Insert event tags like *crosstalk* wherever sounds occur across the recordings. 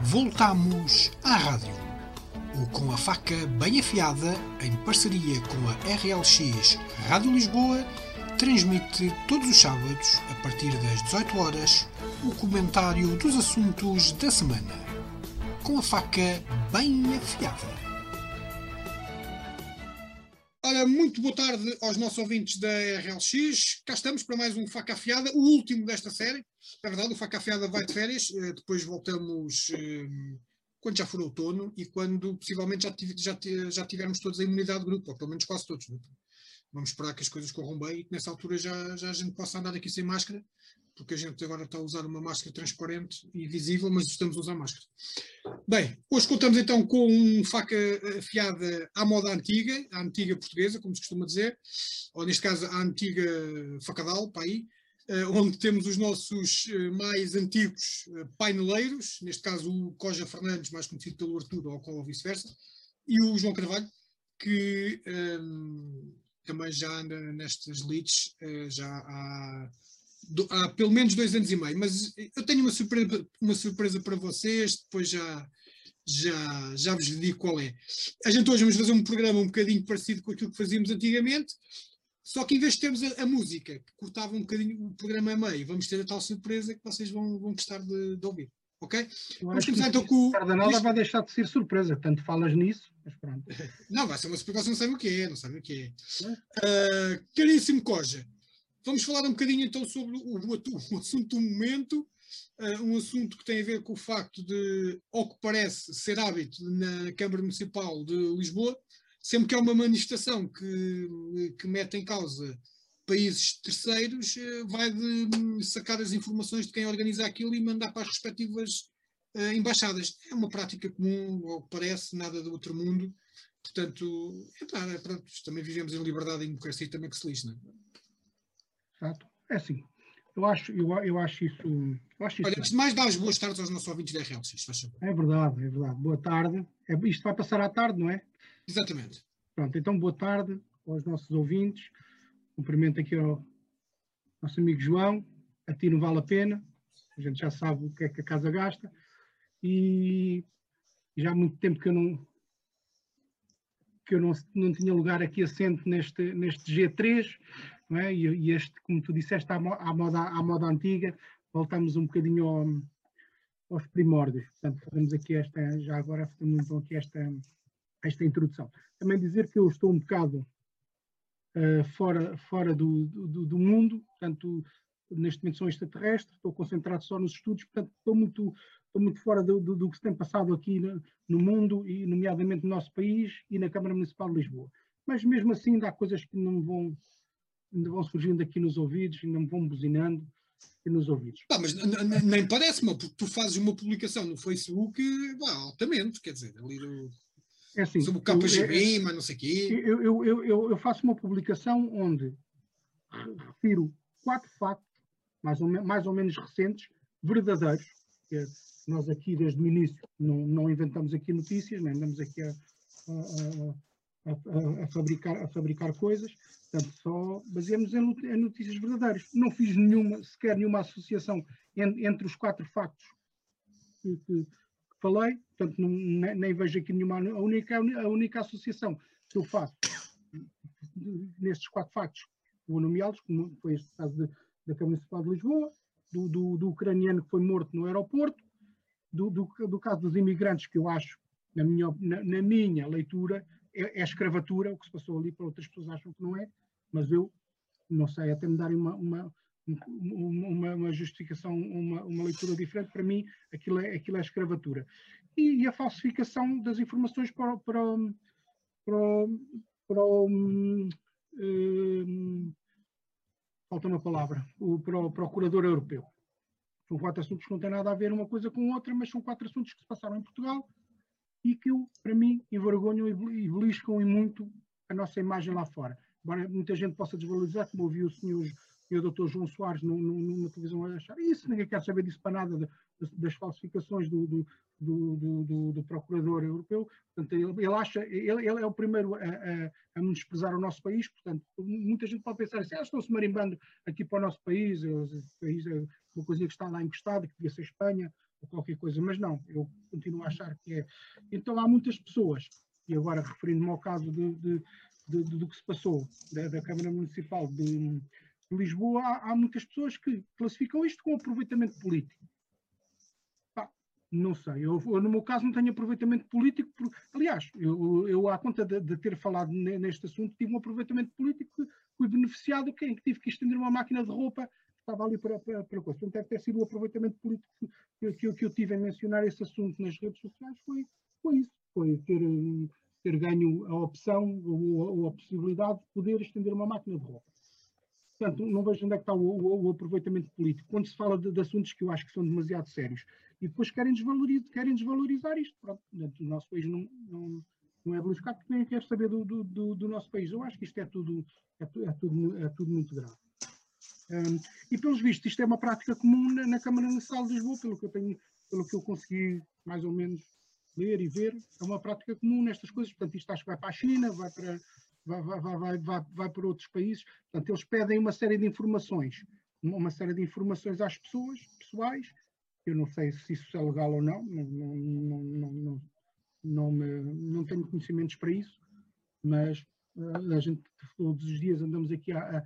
Voltamos à rádio. O Com a Faca Bem Afiada, em parceria com a RLX Rádio Lisboa, transmite todos os sábados, a partir das 18 horas, o comentário dos assuntos da semana. Com a faca bem afiada. Muito boa tarde aos nossos ouvintes da RLX. Cá estamos para mais um Faca Afiada, o último desta série. É verdade, o Faca Afiada vai de férias, eh, depois voltamos eh, quando já for outono e quando possivelmente já, já, já tivermos todos a imunidade de grupo, ou pelo menos quase todos. Né? Vamos esperar que as coisas corram bem e que nessa altura já, já a gente possa andar aqui sem máscara porque a gente agora está a usar uma máscara transparente e visível, mas estamos a usar máscara. Bem, hoje contamos então com um faca afiada à moda antiga, à antiga portuguesa, como se costuma dizer, ou neste caso à antiga facadal, para aí, eh, onde temos os nossos eh, mais antigos eh, paineleiros, neste caso o Coja Fernandes, mais conhecido pelo Arturo, ou vice-versa, e o João Carvalho, que um, também já anda nestas leads já há há pelo menos dois anos e meio, mas eu tenho uma surpresa, uma surpresa para vocês, depois já, já, já vos digo qual é. A gente hoje vamos fazer um programa um bocadinho parecido com aquilo que fazíamos antigamente, só que em vez de termos a, a música, que cortava um bocadinho o programa a meio, vamos ter a tal surpresa que vocês vão, vão gostar de, de ouvir. Ok? Vamos começar então com o. Cardanada vai deixar de ser surpresa, tanto falas nisso, mas pronto. *laughs* Não, vai ser uma surpresa, não sabe o que é, não sabe o que é. é? Uh, caríssimo Coja, Vamos falar um bocadinho então sobre o, o, *laughs* o assunto do momento, uh, um assunto que tem a ver com o facto de, ao que parece ser hábito na Câmara Municipal de Lisboa, sempre que há uma manifestação que, que mete em causa países terceiros, uh, vai de hum, sacar as informações de quem organiza aquilo e mandar para as respectivas uh, embaixadas. É uma prática comum, ao que parece, nada do outro mundo. Portanto, é, pronto, também vivemos em liberdade e democracia também que se lixe, não é? Certo? É assim. Eu acho, eu, eu acho isso. Eu acho isso Olha, antes de mais, dá as boas tardes aos nossos ouvintes da se faz favor. É verdade, é verdade. Boa tarde. É, isto vai passar à tarde, não é? Exatamente. Pronto, então boa tarde aos nossos ouvintes. Cumprimento aqui ao nosso amigo João. A ti não vale a pena. A gente já sabe o que é que a casa gasta. E já há muito tempo que eu não que eu não, não tinha lugar aqui assente neste, neste G3, não é? E, e, este, como tu disseste, à, à, moda, à moda antiga, voltamos um bocadinho ao, aos primórdios. Portanto, fazemos aqui esta, já agora fazemos então aqui esta, esta introdução. Também dizer que eu estou um bocado uh, fora, fora do, do, do, mundo, portanto, neste momento sou extraterrestre, estou concentrado só nos estudos, portanto, estou muito, estou muito fora do, do, do que se tem passado aqui no, no, mundo, e nomeadamente no nosso país e na Câmara Municipal de Lisboa. Mas mesmo assim ainda há coisas que não vão ainda vão surgindo aqui nos ouvidos, ainda me vão buzinando aqui nos ouvidos. Ah, mas nem parece-me, porque tu fazes uma publicação no Facebook bah, altamente, quer dizer, ali do, é assim, sobre o KGB, é, mas não sei o quê. Eu, eu, eu, eu, faço uma publicação onde refiro quatro factos, mais ou, mais ou menos recentes, verdadeiros, que nós aqui desde o início não, não inventamos aqui notícias, nem andamos aqui a, a, a, a, fabricar, a fabricar coisas, portanto, só baseamos em, notícias verdadeiras. Não fiz nenhuma, sequer nenhuma associação en, entre os quatro factos que, que falei, portanto, não, nem, nem, vejo aqui nenhuma. A única, a única associação que eu faço nestes quatro factos, vou nomeá-los, como foi este caso de, da Câmara Municipal de Lisboa, do, do, do, ucraniano que foi morto no aeroporto, do, do, do caso dos imigrantes, que eu acho, na minha, na, na minha leitura, é, é escravatura, o que se passou ali, para outras pessoas acham que não é, mas eu não sei, até me darem uma, uma, uma, uma justificação, uma, uma, leitura diferente, para mim aquilo é, aquilo é escravatura. E, e a falsificação das informações para, para, para, para um, falta uma palavra, o, para o procurador europeu. São quatro assuntos que não têm nada a ver uma coisa com outra, mas são quatro assuntos que se passaram em Portugal e que, para mim, envergonham e beliscam e muito a nossa imagem lá fora. Embora muita gente possa desvalorizar, como ouvi o senhor o doutor João Soares no, no, numa televisão a achar isso, ninguém quer saber disso para nada, das falsificações do, do, do, do, do procurador europeu. Portanto, ele, ele acha, ele, ele, é o primeiro a, a, a desprezar o nosso país, portanto, muita gente pode pensar assim, ah, estão-se marimbando aqui para o nosso país, o país é uma coisa que está lá encostado, que devia ser Espanha, ou qualquer coisa, mas não, eu continuo a achar que é. Então há muitas pessoas, e agora referindo-me ao caso de, de, de, do que se passou da, da Câmara Municipal de, Lisboa, há, há, muitas pessoas que classificam isto com aproveitamento político. Não sei, eu, eu, no meu caso não tenho aproveitamento político, por, aliás, eu, eu à conta de, ter falado neste assunto, tive um aproveitamento político fui beneficiado, quem que tive que estender uma máquina de roupa estava ali para, para, para coisa. Portanto, deve ter sido o aproveitamento político que, que, que, eu tive em mencionar esse assunto nas redes sociais, foi, foi isso, foi ter, ter ganho a opção ou, ou a possibilidade de poder estender uma máquina de roupa. Portanto, não vejo onde é que está o, o, o aproveitamento político. Quando se fala de, de, assuntos que eu acho que são demasiado sérios e depois querem desvalorizar, querem desvalorizar isto, pronto, o nosso país não, não, não é beliscado porque nem quer saber do, do, do, do, nosso país. Eu acho que isto é tudo, é, é tudo, é tudo muito grave. Um, e pelos vistos, isto é uma prática comum na, na Câmara Municipal de Lisboa, pelo que eu tenho, pelo que eu consegui mais ou menos ler e ver, é uma prática comum nestas coisas. Portanto, isto acho que vai para a China, vai para, vai, vai, vai, vai, vai para outros países. Portanto, eles pedem uma série de informações, uma série de informações às pessoas, pessoais. Eu não sei se isso é legal ou não, não, não, não, não, não, me, não tenho conhecimentos para isso, mas uh, a gente todos os dias andamos aqui a,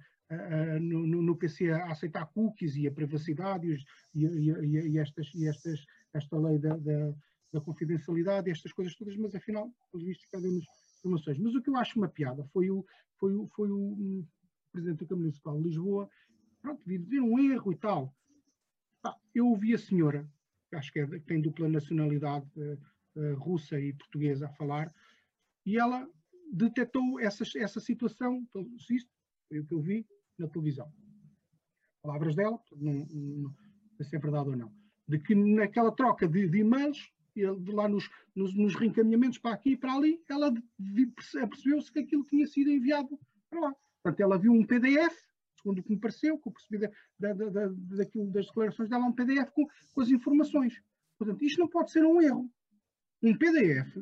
no, no, PC a aceitar cookies e a privacidade e, os, e, e, e, estas, estas, esta lei da, da, da confidencialidade, estas coisas todas, mas afinal, pelos vistos, pedem-nos informações. Mas o que eu acho uma piada foi o, foi o, foi o um, presidente da Câmara Municipal de Lisboa, pronto, dizer um erro e tal. Ah, eu ouvi a senhora, que acho que, é, que tem dupla nacionalidade uh, russa e portuguesa, a falar, e ela detectou essa, essa situação, isto foi o que eu vi na televisão. Palavras dela, não, não sei se é verdade ou não, de que naquela troca de, de e-mails lá nos, nos, nos, reencaminhamentos para aqui e para ali, ela percebeu-se que aquilo tinha sido enviado para lá. Portanto, ela viu um PDF, segundo o que me pareceu, que eu percebi da, da, da, daquilo, das declarações dela, um PDF com, com as informações. Portanto, isto não pode ser um erro. Um PDF,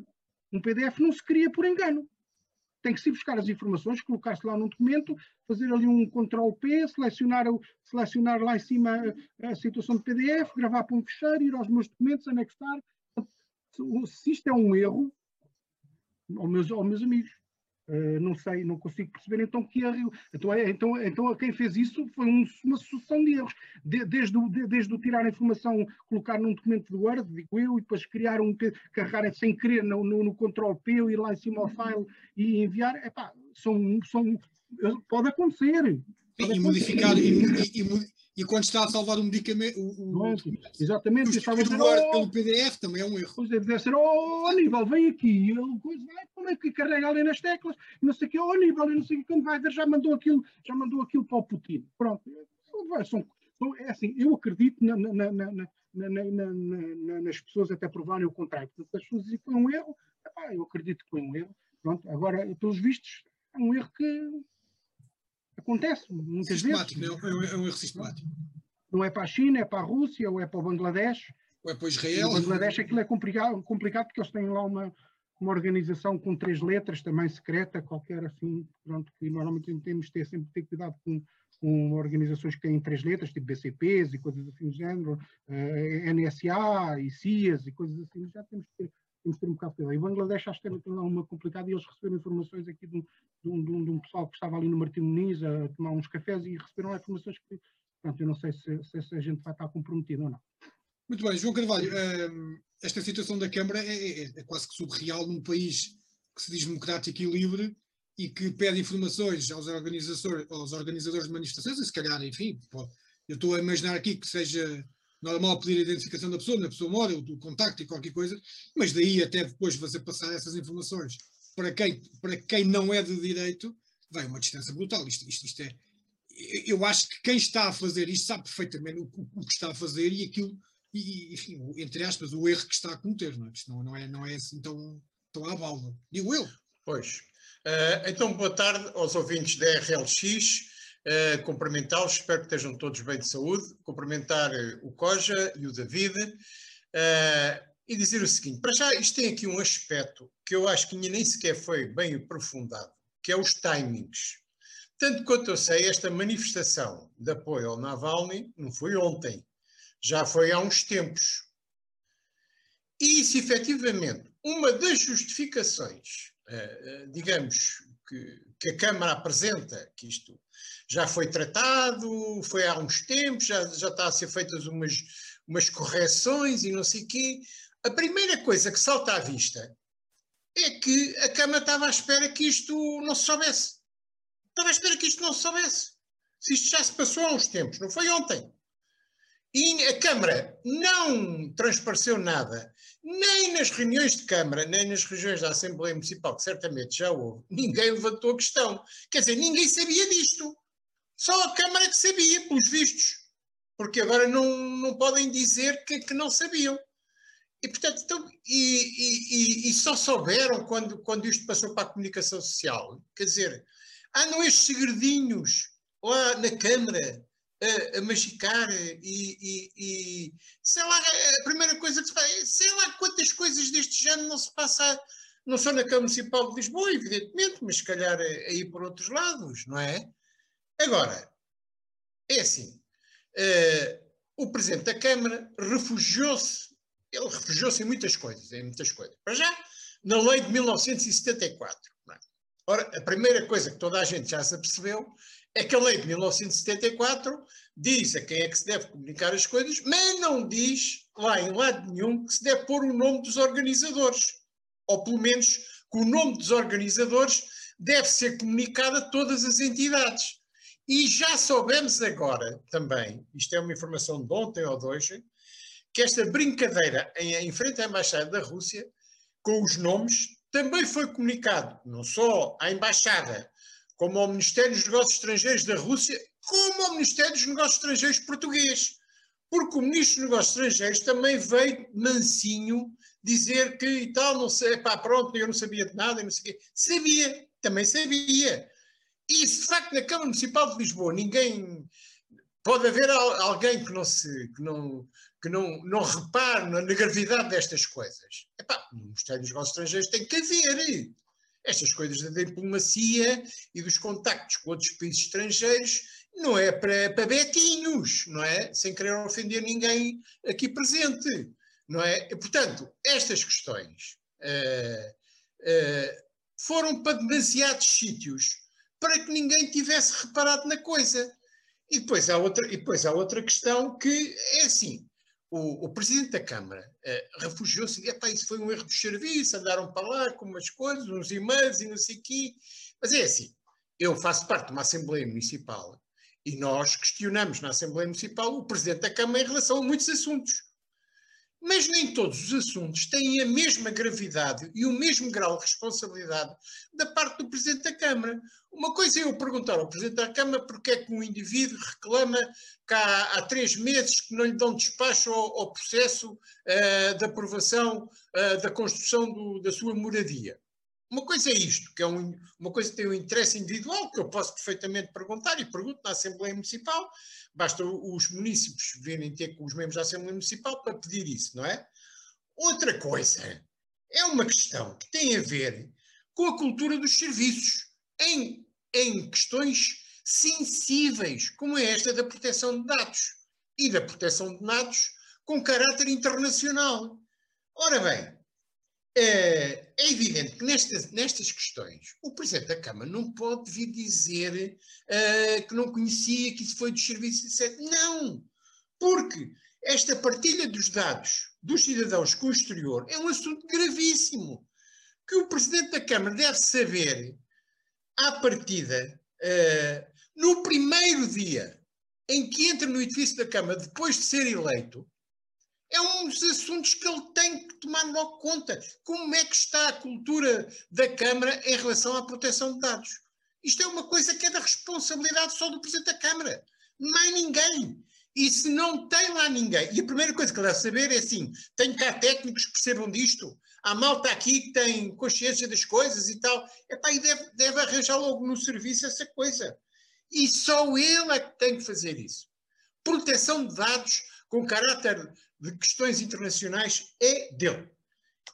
um PDF não se cria por engano. Tem que se buscar as informações, colocar-se lá num documento, fazer ali um Ctrl P, selecionar, selecionar lá em cima a, a situação de PDF, gravar para um fecheiro, ir aos meus documentos, anexar, se isto é um erro, aos meus, aos meus amigos, uh, não sei, não consigo perceber então que erro. Então, é, então, então quem fez isso foi um, uma sucessão de erros. De, desde, o, de, desde o tirar a informação, colocar num documento de Word, digo eu, e depois criar um, carregar sem querer no, no, no Ctrl P, ir lá em cima ao file e enviar, epá, são, são, pode acontecer. Pode e modificar, e, e, e quando está a salvar um medicamento. O, o, exatamente, estava a dizer, oh, pelo PDF também é um erro. Pois é, deve ser, oh, Aníbal, vem aqui, ele vai, como é que carrega ali nas teclas, não sei o que, oh, Aníbal, não sei o que, quando vai ver, já mandou aquilo, já mandou aquilo para o Putin. Pronto, são, é assim, eu acredito na, na, na, nas pessoas até provarem o contrário. Portanto, as pessoas dizem que foi um erro, epá, eu acredito que foi um erro. Pronto, agora, pelos vistos, é um erro que Acontece muitas sistemático, vezes. Não, é, é um erro sistemático. Não é para a China, é para a Rússia, ou é para o Bangladesh. Ou é para Israel. O Bangladesh aquilo é complicado, complicado porque eles têm lá uma, uma organização com três letras, também secreta, qualquer assim, pronto, que normalmente temos de ter sempre ter cuidado com, com organizações que têm três letras, tipo BCPs e coisas assim do género, uh, eh, NSA e CIAs e coisas assim, já temos que ter temos que ter um bocado de cuidado. E o Bangladesh acho que teve uma complicada e eles receberam informações aqui de um, de, um, de um, pessoal que estava ali no Martim Muniz a tomar uns cafés e receberam informações que, pronto, eu não sei se, se, se a gente vai estar comprometido ou não. Muito bem, João Carvalho, hum, esta situação da Câmara é, é, é, quase que surreal num país que se diz democrático e livre e que pede informações aos organizadores, aos organizadores de manifestações e se calhar, enfim, eu estou a imaginar aqui que seja normal pedir a identificação da pessoa, na pessoa mora, o, contacto e qualquer coisa, mas daí até depois você passar essas informações para quem, para quem não é de direito, vai uma distância brutal. Isto, isto, isto é. Eu acho que quem está a fazer isto sabe perfeitamente o, o que está a fazer e aquilo, e, enfim, entre aspas, o erro que está a cometer. Não é? Isto não, não, é, não é assim tão, tão à balda. Digo eu. Pois. Uh, então, boa tarde aos ouvintes da RLX. Uh, cumprimentá-los, espero que estejam todos bem de saúde, cumprimentar uh, o Coja e o David uh, e dizer o seguinte: para já, isto tem aqui um aspecto que eu acho que nem sequer foi bem aprofundado, que é os timings. Tanto quanto eu sei, esta manifestação de apoio ao Navalny não foi ontem, já foi há uns tempos. E se efetivamente uma das justificações, digamos, que, que, a Câmara apresenta, que isto já foi tratado, foi há uns tempos, já, já está a ser feitas umas, umas correções e não sei o quê, a primeira coisa que salta à vista é que a Câmara estava à espera que isto não se soubesse. Estava à espera que isto não se soubesse. Se isto já se passou há uns tempos, não foi ontem. E a Câmara não transpareceu nada, nem nas reuniões de Câmara, nem nas reuniões da Assembleia Municipal, que certamente já houve, ninguém levantou a questão. Quer dizer, ninguém sabia disto. Só a Câmara que sabia, pelos vistos. Porque agora não, não podem dizer que, que não sabiam. E, portanto, então, e, e, e, só souberam quando, quando isto passou para a comunicação social. Quer dizer, andam estes segredinhos lá na Câmara a, a magicar e, e, sei lá, a primeira coisa que se faz, sei lá quantas coisas deste género não se passa, não só na Câmara Municipal de Lisboa, evidentemente, mas se calhar aí por outros lados, não é? Agora, é assim, uh, o Presidente da Câmara refugiou-se ele refugiou-se em muitas coisas, em muitas coisas. Para já, na lei de 1974. É? Ora, a primeira coisa que toda a gente já se apercebeu é que a lei de 1974 diz a quem é que se deve comunicar as coisas, mas não diz lá em lado nenhum que se deve pôr o nome dos organizadores. Ou pelo menos que o nome dos organizadores deve ser comunicado a todas as entidades. E já soubemos agora também, isto é uma informação de ontem ou de hoje, que esta brincadeira em, em frente à Embaixada da Rússia, com os nomes, também foi comunicado não só à Embaixada, como ao Ministério dos Negócios Estrangeiros da Rússia, como ao Ministério dos Negócios Estrangeiros português. Porque o Ministro dos Negócios Estrangeiros também veio mansinho dizer que e tal, não sei, pá, pronto, eu não sabia de nada, não sei o quê. Sabia, também sabia. E de facto na Câmara Municipal de Lisboa ninguém. Pode haver alguém que não se. Que não, que não, não repare na, na gravidade destas coisas. Epá, no Ministério dos Negócios Estrangeiros tem que haver. Estas coisas da diplomacia e dos contactos com outros países estrangeiros não é para, betinhos, não é? Sem querer ofender ninguém aqui presente, não é? E, portanto, estas questões uh, uh, foram para demasiados sítios para que ninguém tivesse reparado na coisa. E depois há outra, e depois há outra questão que é assim, o, o, presidente da Câmara uh, refugiou-se, epá, isso foi um erro de serviço, andaram para lá com umas coisas, uns e-mails e não sei o quê. Mas é assim, eu faço parte de uma Assembleia Municipal e nós questionamos na Assembleia Municipal o presidente da Câmara em relação a muitos assuntos. Mas nem todos os assuntos têm a mesma gravidade e o mesmo grau de responsabilidade da parte do Presidente da Câmara. Uma coisa é eu perguntar ao Presidente da Câmara porque é que um indivíduo reclama que há, há três meses que não lhe dão despacho ao, ao processo uh, de aprovação uh, da construção do, da sua moradia. Uma coisa é isto, que é um, uma coisa que tem um interesse individual, que eu posso perfeitamente perguntar e pergunto na Assembleia Municipal, basta os municípios virem ter com os membros da Assembleia Municipal para pedir isso, não é? Outra coisa é uma questão que tem a ver com a cultura dos serviços, em, em questões sensíveis, como é esta da proteção de dados e da proteção de dados com caráter internacional. Ora bem, é, é evidente que nestas, nestas questões o Presidente da Câmara não pode vir dizer uh, que não conhecia, que isso foi dos serviços, etc. Não! Porque esta partilha dos dados dos cidadãos com o exterior é um assunto gravíssimo que o Presidente da Câmara deve saber à partida, uh, no primeiro dia em que entra no edifício da Câmara, depois de ser eleito, é um dos assuntos que ele tem que tomar logo conta. Como é que está a cultura da Câmara em relação à proteção de dados? Isto é uma coisa que é da responsabilidade só do Presidente da Câmara. Mais ninguém. E se não tem lá ninguém, e a primeira coisa que ele deve saber é assim: tenho cá técnicos que percebam disto, há malta aqui que tem consciência das coisas e tal, epá, e deve, deve arranjar logo no serviço essa coisa. E só ele é que tem que fazer isso. Proteção de dados com caráter de questões internacionais é dele.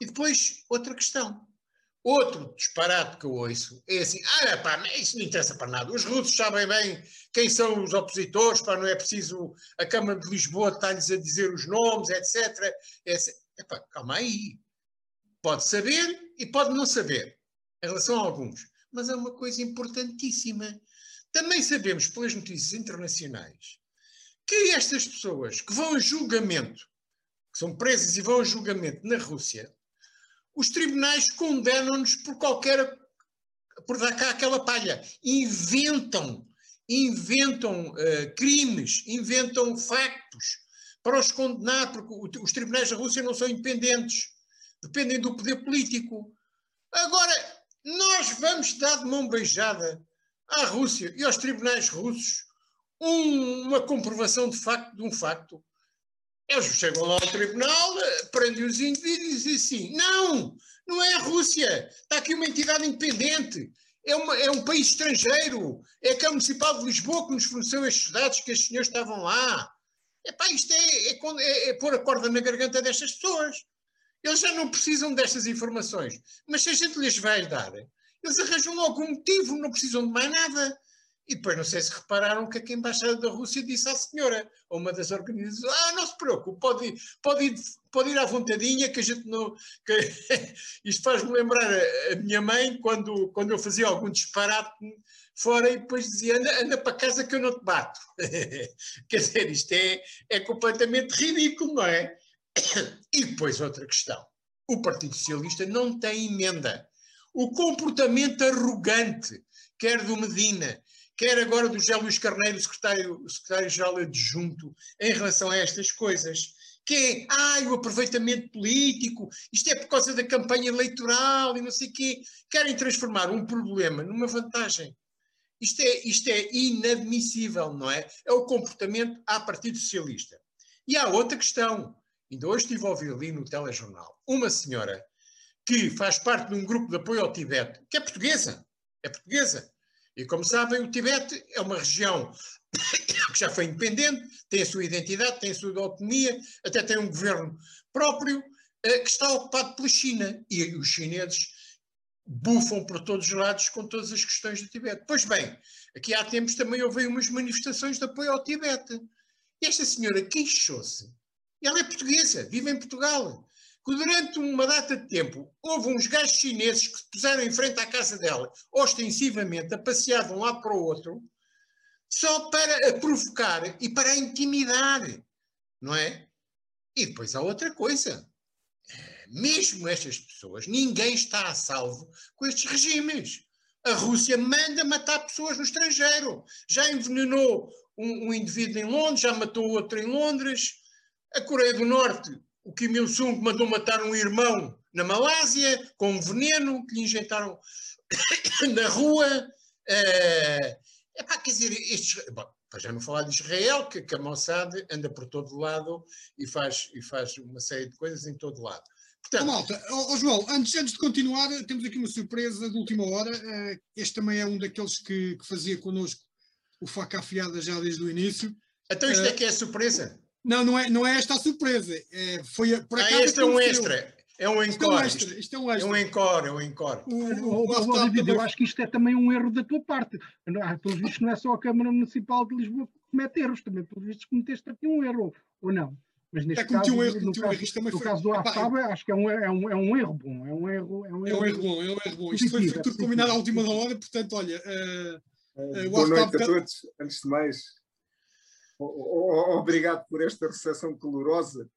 E depois, outra questão. Outro disparate que eu ouço é assim: ah, pá, isso não interessa para nada. Os russos sabem bem quem são os opositores, pá, não é preciso a Câmara de Lisboa estar-lhes a dizer os nomes, etc. Epá, calma aí. Pode saber e pode não saber, em relação a alguns. Mas é uma coisa importantíssima. Também sabemos, pelas notícias internacionais, que estas pessoas que vão a julgamento, que são presas e vão a julgamento na Rússia, os tribunais condenam-nos por qualquer. por dar cá aquela palha. Inventam, inventam uh, crimes, inventam factos para os condenar, porque os tribunais da Rússia não são independentes, dependem do poder político. Agora, nós vamos dar de mão beijada à Rússia e aos tribunais russos um, uma comprovação de facto de um facto. Eles chegam lá ao tribunal, prendem os indivíduos e dizem assim: não, não é a Rússia, está aqui uma entidade independente, é, uma, é um país estrangeiro, é a Câmara Municipal de Lisboa que nos forneceu estes dados que estes senhores estavam lá. Epá, isto é, é, é, é pôr a corda na garganta destas pessoas. Eles já não precisam destas informações, mas se a gente lhes vai dar, eles arranjam algum motivo, não precisam de mais nada. E depois não sei se repararam que a Embaixada da Rússia disse à senhora, a uma das organizações, ah, não se preocupe, pode pode ir, pode ir à vontadinha, que a gente não... Que... *laughs* Isto faz-me lembrar a, a, minha mãe, quando, quando eu fazia algum disparate fora e depois dizia, anda, anda para casa que eu não te bato. *laughs* Quer dizer, isto é, é completamente ridículo, não é? *coughs* E depois outra questão. O Partido Socialista não tem emenda. O comportamento arrogante, quer do Medina, quer agora do José Luís Carneiro, secretário-geral secretário adjunto, em relação a estas coisas, que é, ai, o aproveitamento político, isto é por causa da campanha eleitoral e não sei o quê. Querem transformar um problema numa vantagem. Isto é, isto é inadmissível, não é? É o comportamento à Partido Socialista. E há outra questão. Ainda hoje estive a ouvir ali no telejornal uma senhora que faz parte de um grupo de apoio ao Tibete, que é portuguesa. É portuguesa e como sabem, o Tibete é uma região *coughs* que já foi independente, tem a sua identidade, tem a sua autonomia, até tem um governo próprio, eh, que está ocupado pela China. E os chineses bufam por todos os lados com todas as questões do Tibete. Pois bem, aqui há tempos também houve umas manifestações de apoio ao Tibete. Esta senhora queixou-se. Ela é portuguesa, vive em Portugal que durante uma data de tempo houve uns gajos chineses que se puseram em frente à casa dela, ostensivamente, a passear de um lado para o outro, só para a provocar e para a intimidar, não é? E depois há outra coisa. Mesmo estas pessoas, ninguém está a salvo com estes regimes. A Rússia manda matar pessoas no estrangeiro. Já envenenou um, um indivíduo em Londres, já matou outro em Londres. A Coreia do Norte o Kim Il-sung mandou matar um irmão na Malásia com um veneno que lhe injetaram *coughs* na rua. É, pá, quer dizer, estes, bom, para já não falar de Israel, que, que a Mossad anda por todo lado e faz, e faz uma série de coisas em todo lado. Portanto, oh, malta, oh, oh, João, antes, antes de continuar, temos aqui uma surpresa de última hora. Uh, este também é um daqueles que, que fazia connosco o faca afiada já desde o início. Então isto é que é a surpresa? Não, não é, não é esta a surpresa. É, foi, por ah, este é um extra. É um encore. Isto é um extra. Isto é um, extra. É um encore, é um encore. O, o, o, David, eu acho que isto é também um erro da tua parte. Pelos vistos, não é só a Câmara Municipal de Lisboa que comete erros, também pelos vistos cometeste aqui um erro, ou não? Mas neste é, caso, um erro, no, caso, um erro, no caso do AFAB, acho que é um, é, um, é um erro bom. É um erro, é um erro, é um erro bom. É um erro bom. Isto foi, foi tudo combinado à última hora, portanto, olha. Uh, uh, boa noite a todos. Antes de mais, Obrigado por esta recepção calorosa.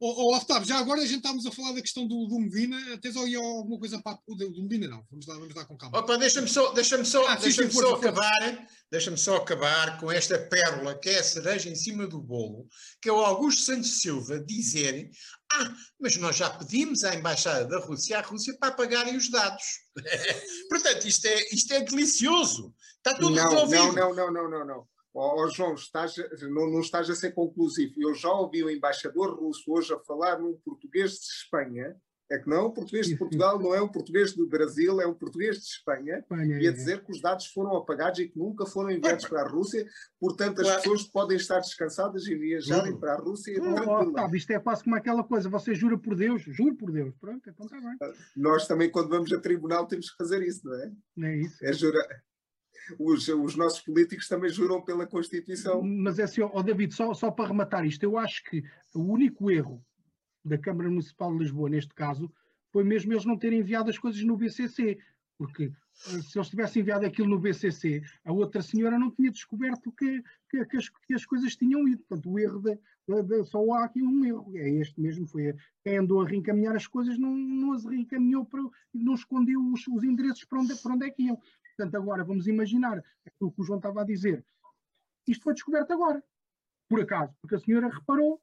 Oh, oh, Otávio, já agora a gente estávamos a falar da questão do, do Medina. Tens aí alguma coisa para o do, do Medina? Não, vamos lá, vamos lá com calma. Opa, deixa-me só, deixa só, ah, deixa sim, só acabar, deixa-me só acabar com esta pérola que é a cereja em cima do bolo, que é o Augusto Santos Silva dizer: Ah, mas nós já pedimos à Embaixada da Rússia à Rússia para apagarem os dados. *laughs* Portanto, isto é, isto é delicioso. Está tudo não, resolvido. Não, não, não, não, não. Oh, oh, João, estás, não, não estás a ser conclusivo. Eu já ouvi o embaixador russo hoje a falar num português de Espanha. É que não é o português de Portugal, não é o português do Brasil, é o português de Espanha, Espanha e a é. dizer que os dados foram apagados e que nunca foram enviados para a Rússia, portanto as claro. pessoas podem estar descansadas e viajarem para a Rússia. E oh, oh, isto é quase como aquela coisa, você jura por Deus, juro por Deus, pronto, então está bem. Nós também quando vamos a tribunal temos que fazer isso, não é? É isso. É jurar. Os, os nossos políticos também juram pela Constituição. Mas é assim, David, só, só para rematar isto, eu acho que o único erro da Câmara Municipal de Lisboa, neste caso, foi mesmo eles não terem enviado as coisas no BCC, porque eh, se eles tivessem enviado aquilo no BCC, a outra senhora não tinha descoberto que, que, que, as, que as, coisas tinham ido. Portanto, o erro de, só há aqui um erro. É este mesmo, foi quem andou a reencaminhar as coisas não, não as reencaminhou para, não escondeu os, os endereços para onde, para onde é que iam. Portanto, agora vamos imaginar aquilo que o João estava a dizer. Isto foi descoberto agora, por acaso, porque a senhora reparou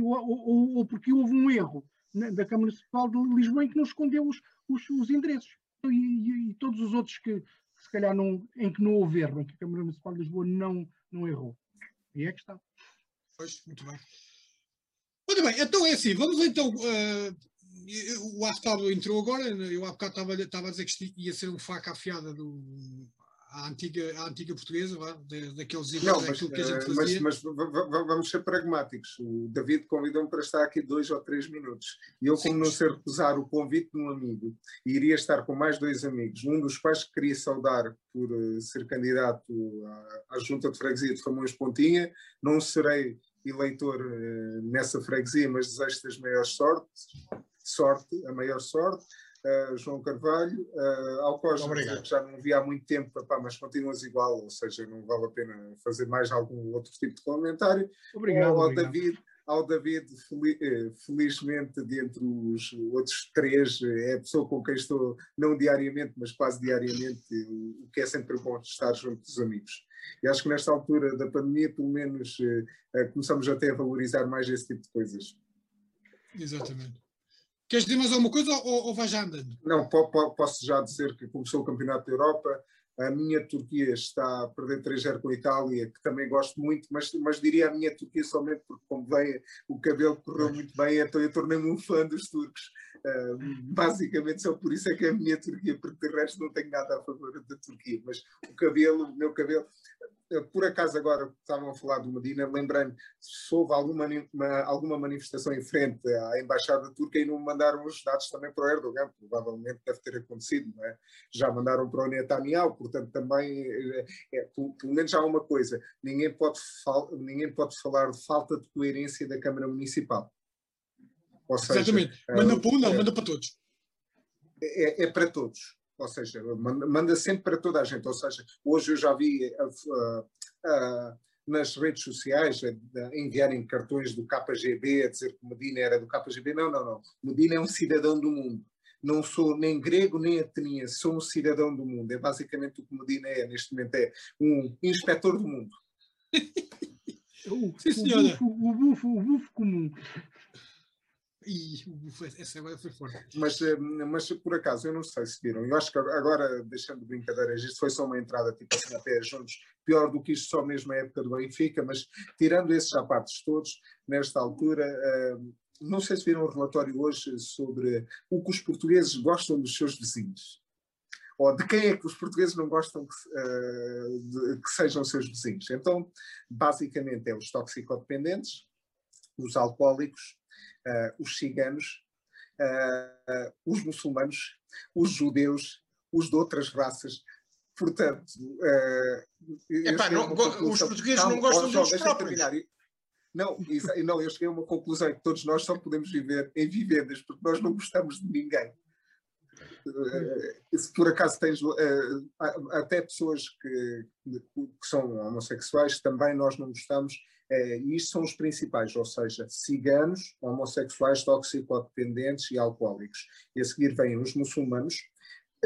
ou, ou, porque houve um erro da Câmara Municipal de Lisboa em que não escondeu os, os, os endereços. E, e, e, todos os outros que, que, se calhar não, em que não houve erro, em que a Câmara Municipal de Lisboa não, não errou. E é que está. Pois, muito bem. Muito bem, então é assim, vamos então. Uh, o Artado entrou agora, eu há bocado estava, estava a dizer que ia ser um faca afiada do, à antiga, à antiga portuguesa, vá, daqueles não, mas, que a gente fazia. Mas, mas vamos ser pragmáticos. O David convidou-me para estar aqui dois ou três minutos. E eu, como não sei recusar o convite de um amigo, iria estar com mais dois amigos, um dos quais que queria saudar por uh, ser candidato à, à, Junta de Freguesia de Famões Pontinha, não serei eleitor uh, nessa freguesia, mas desejo-te as maiores sortes, sorte, a maior sorte uh, João Carvalho, uh, ao Costa, que já não vi há muito tempo, papá, mas continuas igual, ou seja, não vale a pena fazer mais algum outro tipo de comentário. Obrigado. Ao, ao David, ao David, eh, felizmente, dentre os outros três, é a pessoa com quem estou, não diariamente, mas quase diariamente, o que é sempre bom estar junto dos amigos. E acho que nesta altura da pandemia, pelo menos, começamos até a valorizar mais esse tipo de coisas. Exatamente. Queres dizer mais alguma coisa ou, ou vais já andando? Não, po, po, posso já dizer que começou o Campeonato da Europa. A minha Turquia está a perder 3-0 com a Itália, que também gosto muito, mas, mas diria a minha Turquia somente porque, como vem, o cabelo correu muito bem, então eu tornei-me um fã dos turcos. Uh, basicamente, só por isso é que é a minha Turquia, porque de resto não tenho nada a favor da Turquia. Mas o cabelo, o meu cabelo, por acaso agora estavam a falar do Medina, lembrei-me se houve alguma, uma, alguma manifestação em frente à Embaixada Turca e não mandaram os dados também para o Erdogan, provavelmente deve ter acontecido, não é? Já mandaram para o Netanyahu, portanto também, é, é, pelo, menos há uma coisa, ninguém pode, ninguém pode falar de falta de coerência da Câmara Municipal. Ou seja, Exatamente, manda para um não, é, manda para todos. É, é para todos ou seja, manda sempre para toda a gente. Ou seja, hoje eu já vi uh, uh, nas redes sociais enviarem cartões do KGB a dizer que Medina era do KGB. Não, não, não. Medina é um cidadão do mundo. Não sou nem grego nem ateniense, sou um cidadão do mundo. É basicamente o que Medina é neste momento, é um inspetor do mundo. o, Sim, senhora. O bufo, o bufo, o bufo comum. E essa foi forte. Mas, eh, mas por acaso, eu não sei se viram. Eu acho que agora, deixando brincadeiras, isto foi só uma entrada tipo assim a juntos, pior do que isto só mesmo a época do Benfica, mas tirando esses apartes todos, nesta altura, eh, não sei se viram o relatório hoje sobre o que os portugueses gostam dos seus vizinhos. Ou de quem é que os portugueses não gostam que, uh, de, que sejam seus vizinhos. Então, basicamente, é os toxicodependentes, os alcoólicos, os ciganos, uh, os muçulmanos, os judeus, os de outras raças. Portanto, Epá, não, os portugueses não gostam deles próprios. Não, não, eu cheguei a uma conclusão que todos nós só podemos viver em vivendas, porque nós não gostamos de ninguém. se por acaso tens até pessoas que, que, são homossexuais, também nós não gostamos, é, e isto são os principais, ou seja, ciganos, homossexuais, toxicodependentes e alcoólicos. E a seguir vêm os muçulmanos,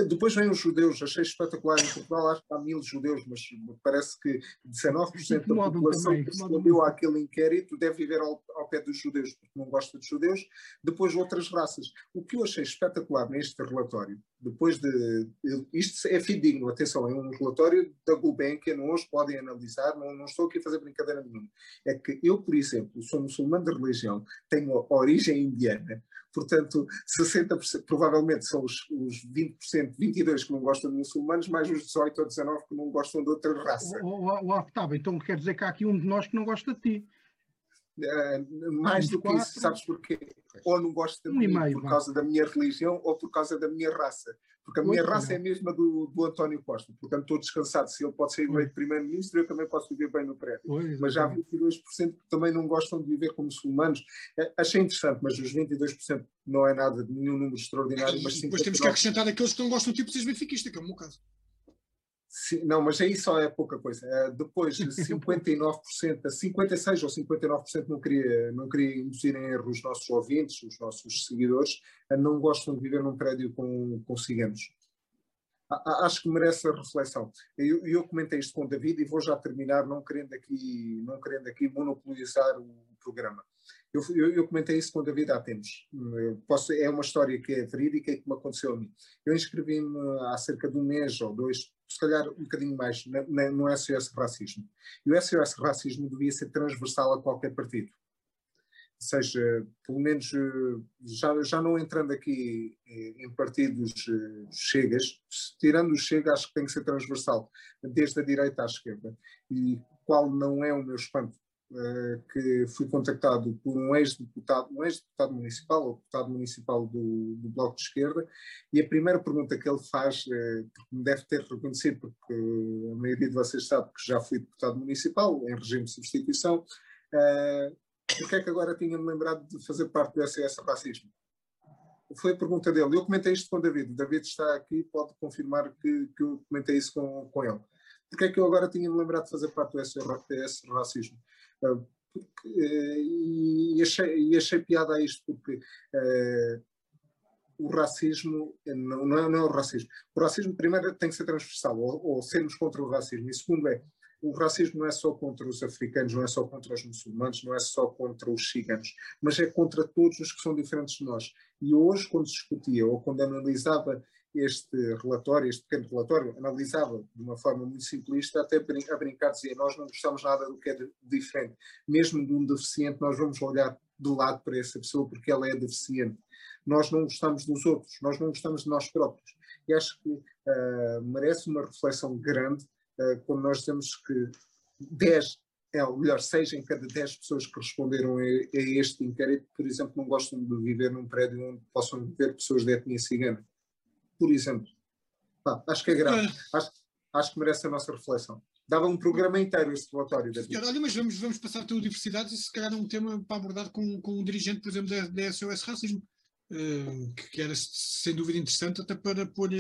depois vêm os judeus, achei espetacular em Portugal, acho que há mil judeus, mas parece que 19% da população que respondeu àquele inquérito deve viver ao, ao, pé dos judeus, porque não gosta de judeus. Depois outras raças. O que eu achei espetacular neste relatório, depois de. Isto é fidedigno, atenção, é um relatório da Gulbenkian, os podem analisar, não, não estou aqui a fazer brincadeira nenhuma. É que eu, por exemplo, sou muçulmano de religião, tenho origem indiana, Portanto, 60%, provavelmente são os, os 20%, 22% que não gostam de muçulmanos, mais os 18 ou 19% que não gostam de outra raça. O, o, o Octavo, então quer dizer que há aqui um de nós que não gosta de ti. Uh, mais do que isso, sabes porquê? ou não gosto de Um mim por causa da minha religião ou por causa da minha raça. Porque a minha raça é a mesma do, do António Costa. Portanto, estou descansado. Se ele pode ser eleito primeiro-ministro, eu também posso viver bem no prédio. Pois, Mas já há exatamente. 22% que também não gostam de viver como muçulmanos. É, Achei interessante, mas os 22% não é nada de nenhum número extraordinário. Mas depois temos que 59% acrescentar aqueles que não gostam tipo de ser benfiquista, que é o meu caso. Não, mas aí só é pouca coisa. Eh, depois, 59%, *laughs* a 56% ou 59% não queria, não queria induzir em erro os nossos ouvintes, os nossos seguidores, eh, não gostam de viver num prédio com, com ciganos. Acho que merece a reflexão. Eu, eu comentei isto com o David e vou já terminar, não querendo aqui, não querendo aqui monopolizar o programa. Eu, eu, eu comentei isso com o David há tempos. Posso, é uma história que é verídica e que me aconteceu a mim. Eu inscrevi-me há cerca de um mês ou dois, se calhar um bocadinho mais, na, na, no SOS Racismo. E o SOS Racismo devia ser transversal a qualquer partido. Ou seja, pelo menos, eh, já, já não entrando aqui eh, em partidos eh, chegas, tirando o chega, acho que tem que ser transversal, desde a direita à esquerda. E qual não é o meu espanto? Eh, que fui contactado por um ex-deputado, um ex-deputado municipal, ou deputado municipal do, do Bloco de Esquerda, e a primeira pergunta que ele faz, eh, porque me deve ter reconhecido, porque a maioria de vocês sabe que já fui deputado municipal, em regime de substituição, eh, porque é que agora tinha-me lembrado de fazer parte do SS Racismo? Foi a pergunta dele. Eu comentei isto com o David. O David está aqui, pode confirmar que, que eu comentei isso com, com ele. Porque é que eu agora tinha-me lembrado de fazer parte do SS Racismo? Porque, uh, e, achei, e achei piada a isto, porque uh, o racismo não, não, é, não é o racismo. O racismo, primeiro, tem que ser transversal, ou, ou sermos contra o racismo. E segundo, é o racismo não é só contra os africanos, não é só contra os muçulmanos, não é só contra os ciganos, mas é contra todos os que são diferentes de nós. E hoje, quando se discutia, ou quando analisava este relatório, este pequeno relatório, analisava de uma forma muito simplista, até a brincar, dizia: Nós não gostamos nada do que é diferente. Mesmo de um deficiente, nós vamos olhar do lado para essa pessoa porque ela é deficiente. Nós não gostamos dos outros, nós não gostamos de nós próprios. E acho que uh, merece uma reflexão grande uh, quando nós dizemos que 10, é, ou melhor, 6 em cada 10 pessoas que responderam a, a este inquérito, por exemplo, não gostam de viver num prédio onde possam viver pessoas de etnia cigana por exemplo. Ah, acho que é grave. Acho, acho, que merece a nossa reflexão. Dava um programa inteiro este relatório. Senhor, olha, mas vamos, vamos passar a ter diversidade e se calhar é um tema para abordar com, com um dirigente, por exemplo, da, da SOS Racismo, uh, que, que era sem dúvida interessante até para pôr,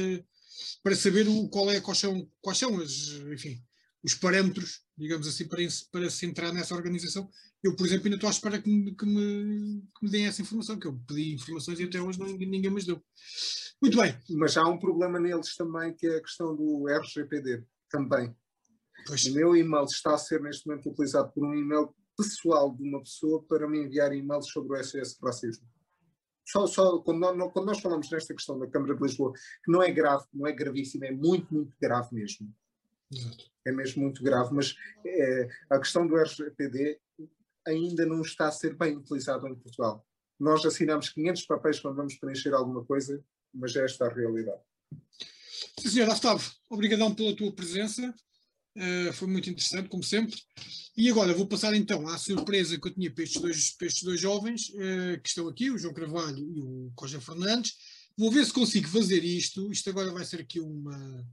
para saber o, qual é, quais são, quais são as, enfim, os parâmetros, digamos assim, para, para se entrar nessa organização. Eu, por exemplo, ainda estou à espera que me, que me, que me deem essa informação, que eu pedi informações e até hoje não, ninguém me deu. Muito bem. Mas há um problema neles também, que é a questão do RGPD, também. Pois. O meu e-mail está a ser neste momento utilizado por um e-mail pessoal de uma pessoa para me enviar e-mails sobre o SS Racismo. Só, só quando, nós, quando nós falamos nesta questão da Câmara de Lisboa, que não é grave, não é gravíssimo, é muito, muito grave mesmo. Exato. É mesmo muito grave, mas é, a questão do RGPD ainda não está a ser bem utilizado em Portugal. Nós assinamos 500 papéis quando vamos preencher alguma coisa, mas é esta a realidade. Sim, senhor Gustavo, obrigadão pela tua presença. Uh, foi muito interessante, como sempre. E agora vou passar então à surpresa que eu tinha para estes dois, para estes dois jovens uh, que estão aqui, o João Carvalho e o Coja Fernandes. Vou ver se consigo fazer isto. Isto agora vai ser aqui uma,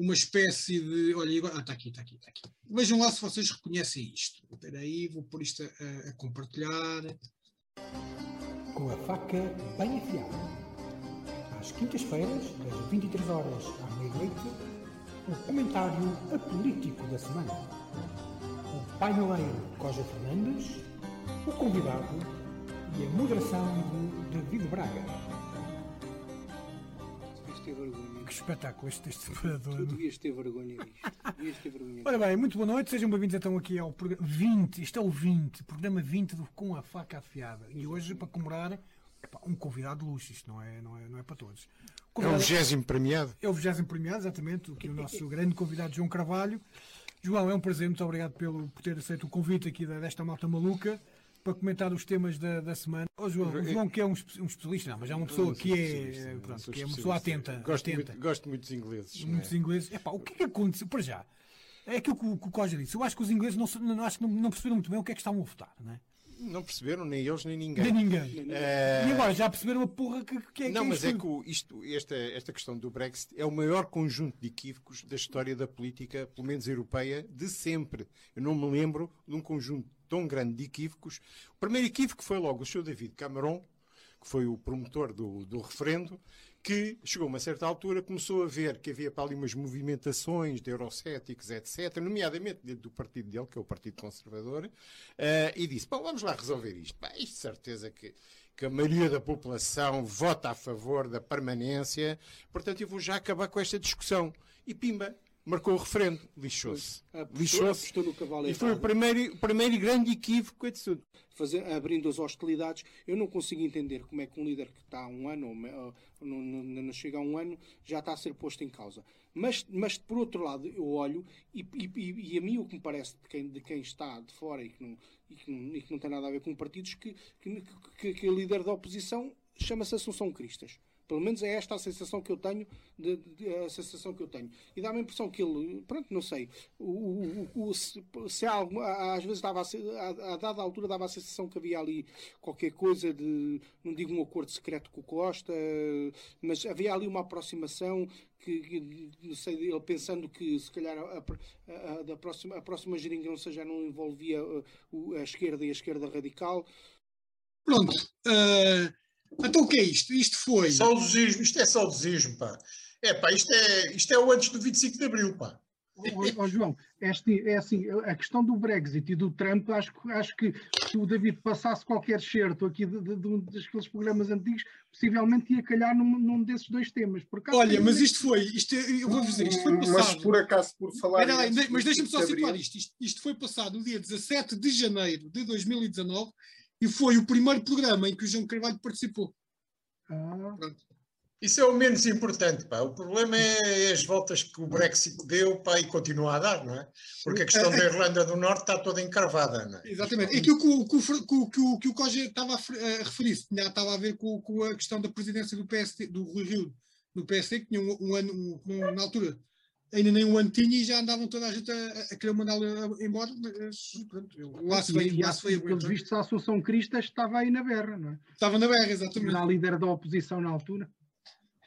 uma espécie de. Olha, agora. Ah, está aqui, está aqui, está aqui. Vejam lá se vocês reconhecem isto. Espera aí, vou pôr isto a, a compartilhar. Com a faca bem afiada. Às quintas-feiras, das 23 horas à meia-noite, o comentário apolítico da semana. O paineleiro Coja Fernandes, o convidado e a moderação de David Braga. Ter vergonha. Que espetáculo este, este separador. Tu devias ter vergonha disto. Devias ter vergonha. Ora bem, muito boa noite, sejam bem-vindos então aqui ao programa 20, isto é o 20, programa 20 do Com a Faca Afiada. E hoje, para comemorar, epá, um convidado de luxo, isto não é, não é, não é para todos. É o vigésimo premiado. É o vigésimo premiado, exatamente, aqui o nosso grande convidado João Carvalho. João, é um prazer, muito obrigado pelo, por ter aceito o convite aqui desta malta maluca para comentar os temas da, da semana. Oh, João, o João que é um, um especialista, não, mas é uma pessoa que é, pronto, que é uma pessoa atenta. Gosto, atenta. Muito, gosto muito dos ingleses. Muitos é? ingleses. Epá, o que é que aconteceu? Para já, é aquilo que o, que o Coja disse. Eu acho que os ingleses não, não, acho que não, não perceberam muito bem o que é que estavam a votar, não é? Não perceberam, nem eles, nem ninguém. De ninguém. Eh, E agora já perceberam a porra que, que é Não, que mas é que o- isto, esta, esta questão do Brexit é o maior conjunto de equívocos da história da política, pelo menos europeia, de sempre. Eu não me lembro de um conjunto tão grande de equívocos. O primeiro equívoco foi logo o Sr. David Cameron, que foi o promotor do, do referendo, que chegou a uma certa altura, começou a ver que havia para ali umas movimentações de eurocéticos, etc., nomeadamente dentro do partido dele, que é o Partido Conservador, eh, e disse, bom, vamos lá resolver isto. Pá, isto de certeza que, que a maioria da população vota a favor da permanência, portanto eu vou já acabar com esta discussão. E pimba, marcou o referendo, lixou-se. Lixou-se. apostou no cavalo E foi o primeiro, o primeiro grande equívoco de tudo. fazer, abrindo as hostilidades. Eu não consigo entender como é que um líder que está há um ano, ou, não, não, não chega a um ano, já está a ser posto em causa. Mas, mas por outro lado, eu olho e, e- e- e a mim o que me parece de quem, de quem está de fora e que, não, e, que não, e que não tem nada a ver com partidos, que, que, que, que o líder da oposição chama-se Assunção Cristas. Pelo menos é esta a sensação que eu tenho, de, de- a sensação que eu tenho. E dá-me a impressão que ele, pronto, não sei, o, o- o- se, se há às vezes dava a, a, a dada altura dava a sensação que havia ali qualquer coisa de, não digo um acordo secreto com o Costa, mas havia ali uma aproximação que, que, não sei, ele pensando que se calhar a, próxima, a próxima geringonça já não envolvia uh, o- a esquerda e a esquerda radical. Pronto. eh, então o que é isto? Isto foi. Saudosismo, isto é saudosismo, pá. É pá, isto é, isto é o antes do 25 de Abril, pá. Ó, ó, João, este, é assim, a questão do Brexit e do Trump, acho, que- acho que se o David passasse qualquer certo aqui de, de, de um daqueles programas antigos, possivelmente ia calhar num, num desses dois temas. Por acaso, Olha, tem- mas isto foi. Isto, é- eu vou dizer, isto foi Mas passado. por acaso, por falar. Lá, mas deixa-me só 25 de situar isto. isto. Isto foi passado no dia 17 de janeiro de 2019 e foi o primeiro programa em que o João Carvalho participou. Ah, Isso é o menos importante, pá. O problema é as voltas que o Brexit deu, pá, e continua a dar, não é? Porque a questão da Irlanda do Norte está toda encravada, não é? Exatamente. Aquilo que o, que o, que o, que o, Coja estava a fer- a referir-se tinha- estava a ver com, com a questão da presidência do PSD, do Rui Rio, do PSD, que tinha um, um ano, um- um- na altura, ainda nem um ano tinha e já andavam toda a gente a, a querer mandá-lo embora. Mas, pronto, o laço veio, o e, veio e pelos vistos, a Assunção Cristas estava aí na berra, não é? Estava na berra, exatamente. Era a líder da oposição na altura.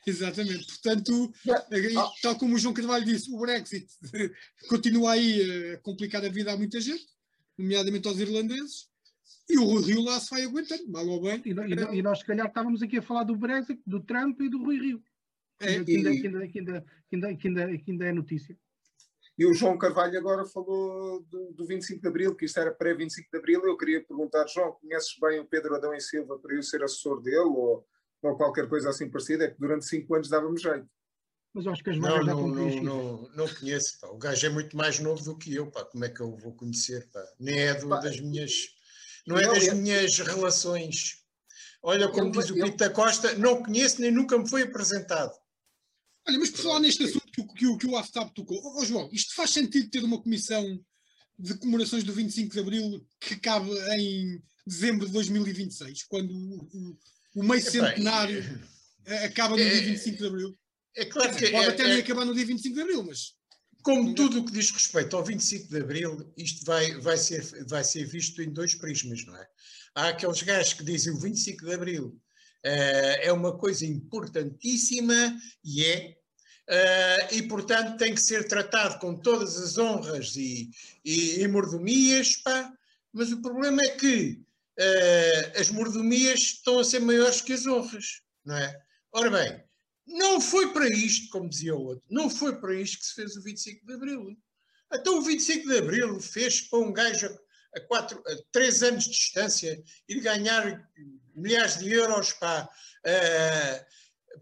Exatamente. Portanto, Yeah. eh, Ah. tal como o João Carvalho disse, o Brexit *laughs* continua aí a complicar a vida a muita gente, nomeadamente aos irlandeses, e o Rui Rio lá se vai aguentando, mal ou bem. E, e e nós, se calhar, estávamos aqui a falar do Brexit, do Trump e do Rui Rio. É, que, ainda, e- que, ainda, que, ainda, que, ainda, que, ainda, que ainda é notícia. E o João Carvalho agora falou do, do 25 de Abril, que isto era pré-25 de Abril. Eu queria perguntar, João, conheces bem o Pedro Adão e Silva para eu ser assessor dele ou, ou qualquer coisa assim parecida? É que durante cinco anos dava-me jeito. Mas acho que as Não, não, não, não, não conheço, pá. O gajo é muito mais novo do que eu, pá. Como é que eu vou conhecer, pá? Nem é do- Pá, das minhas... Não é das é- minhas relações. Olha, como diz o Pita Costa, não conheço nem nunca me foi apresentado. Olha, mas por falar neste assunto que, o- que, que o Aftab tocou, ó ó, João, isto faz sentido ter uma comissão de comemorações do 25 de Abril que cabe em dezembro de 2026, quando o, o, o meio centenário eh, acaba no é- dia 25 de Abril. É claro que Pode é- até é- nem acabar no dia 25 de Abril, mas Como tudo o que diz respeito ao 25 de Abril, isto vai, vai, ser, vai ser visto em dois prismas, não é? Há aqueles gajos que dizem o 25 de Abril é uma coisa importantíssima e é, eh, e portanto tem que ser tratado com todas as honras e, e, e mordomias, pá, mas o problema é que eh, as mordomias estão a ser maiores que as honras, não é? Ora bem, não foi para isto, como dizia o outro, não foi para isto que se fez o 25 de Abril. Então o 25 de Abril fez para um gajo a, a, quatro, a três anos de distância ir ganhar milhares de euros pá, eh,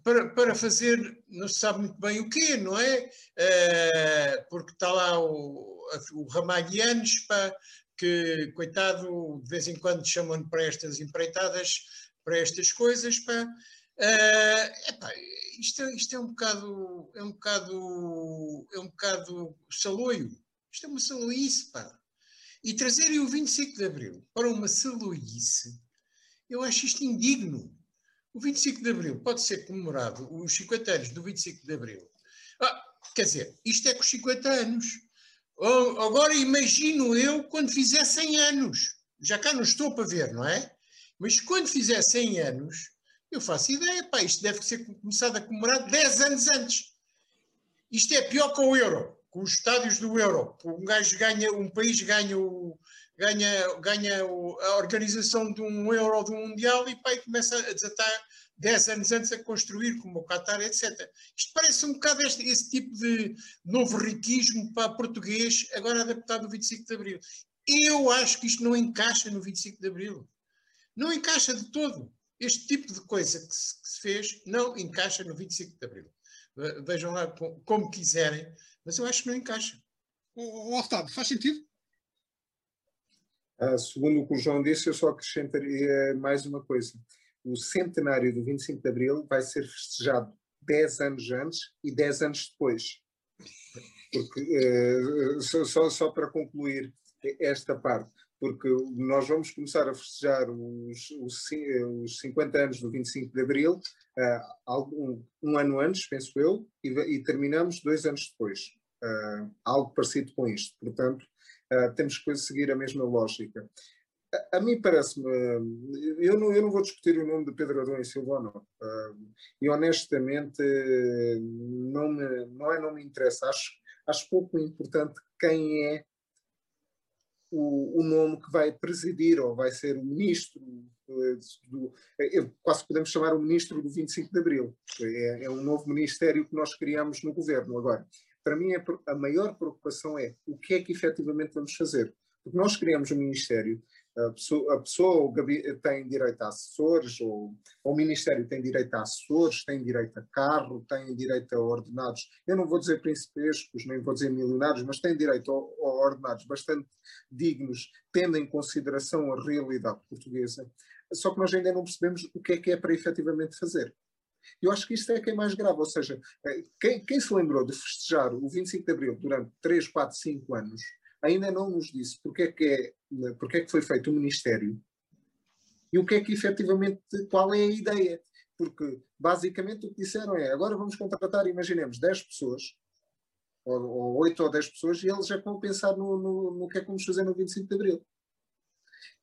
para, para fazer, não se sabe muito bem o quê, não é? Eh, porque está lá o, o Ramalhianos, pá, que, coitado, de vez em quando chamam-no para estas empreitadas, para estas coisas, pá. Eh, epá, isto, isto é um bocado, é um bocado, é um bocado saloio. Isto é uma saloice, pá. E trazerem o 25 de Abril para uma saloice, eu acho isto indigno. O 25 de Abril pode ser comemorado, os 50 anos do 25 de Abril. Ah, quer dizer, isto é com os 50 anos. Oh, Agora imagino eu quando fizer 100 anos. já cá não estou para ver, não é? Mas quando fizer 100 anos, eu faço ideia, pá, isto deve ser começado a comemorar 10 anos antes. Isto é pior que o euro, com os estádios do euro. Um gajo ganha, um país ganha, o, ganha, ganha o, a organização de um euro ou de um mundial e, e começa a desatar 10 anos antes a construir, como o Qatar, etc. Isto parece um bocado este, esse tipo de novo riquismo para português, agora adaptado no 25 de Abril. Eu acho que isto não encaixa no 25 de Abril. Não encaixa de todo. Este tipo de coisa que se, que se fez não encaixa no 25 de Abril. Vejam lá como quiserem, mas eu acho que não encaixa. O, Otávio, faz sentido? Ah, segundo o que o João disse, eu só acrescentaria mais uma coisa. O centenário do 25 de Abril vai ser festejado 10 anos antes e 10 anos depois. Porque, uh, só, só, para concluir esta parte, porque nós vamos começar a festejar os, os, os 50 anos do 25 de Abril, uh, um, ano antes, penso eu, e, e terminamos dois anos depois. Uh, algo parecido com isto. Portanto, uh, temos que seguir a mesma lógica. A, a mim parece-me. Eu não, eu não vou discutir o nome de Pedro Adão e Silva não. e honestamente, não, me, não, é, não me interessa. Acho, acho pouco importante quem é o, o, nome que vai presidir ou vai ser o ministro eh, do, eh, quase podemos chamar o ministro do 25 de Abril. É, é, um novo ministério que nós criamos no governo. Agora, para mim, a, a maior preocupação é o que é que efetivamente vamos fazer. Porque nós criamos um ministério a pessoa, a pessoa tem direito a assessores, ou, ou, o Ministério tem direito a assessores, tem direito a carro, tem direito a ordenados, eu não vou dizer principescos, nem vou dizer milionários, mas tem direito a, a ordenados bastante dignos, tendo em consideração a realidade portuguesa. Só que nós ainda não percebemos o que é que é para efetivamente fazer. Eu acho que isto é que é mais grave, ou seja, eh, quem, quem se lembrou de festejar o 25 de Abril durante 3, 4, 5 anos, ainda não nos disse porque é que, é, porque é que foi feito o Ministério e o que é que efetivamente, qual é a ideia. Porque basicamente o que disseram é agora vamos contratar, imaginemos, 10 pessoas, ou, ou 8 ou 10 pessoas, e eles já vão pensar no, no, no que é que vamos fazer no 25 de Abril.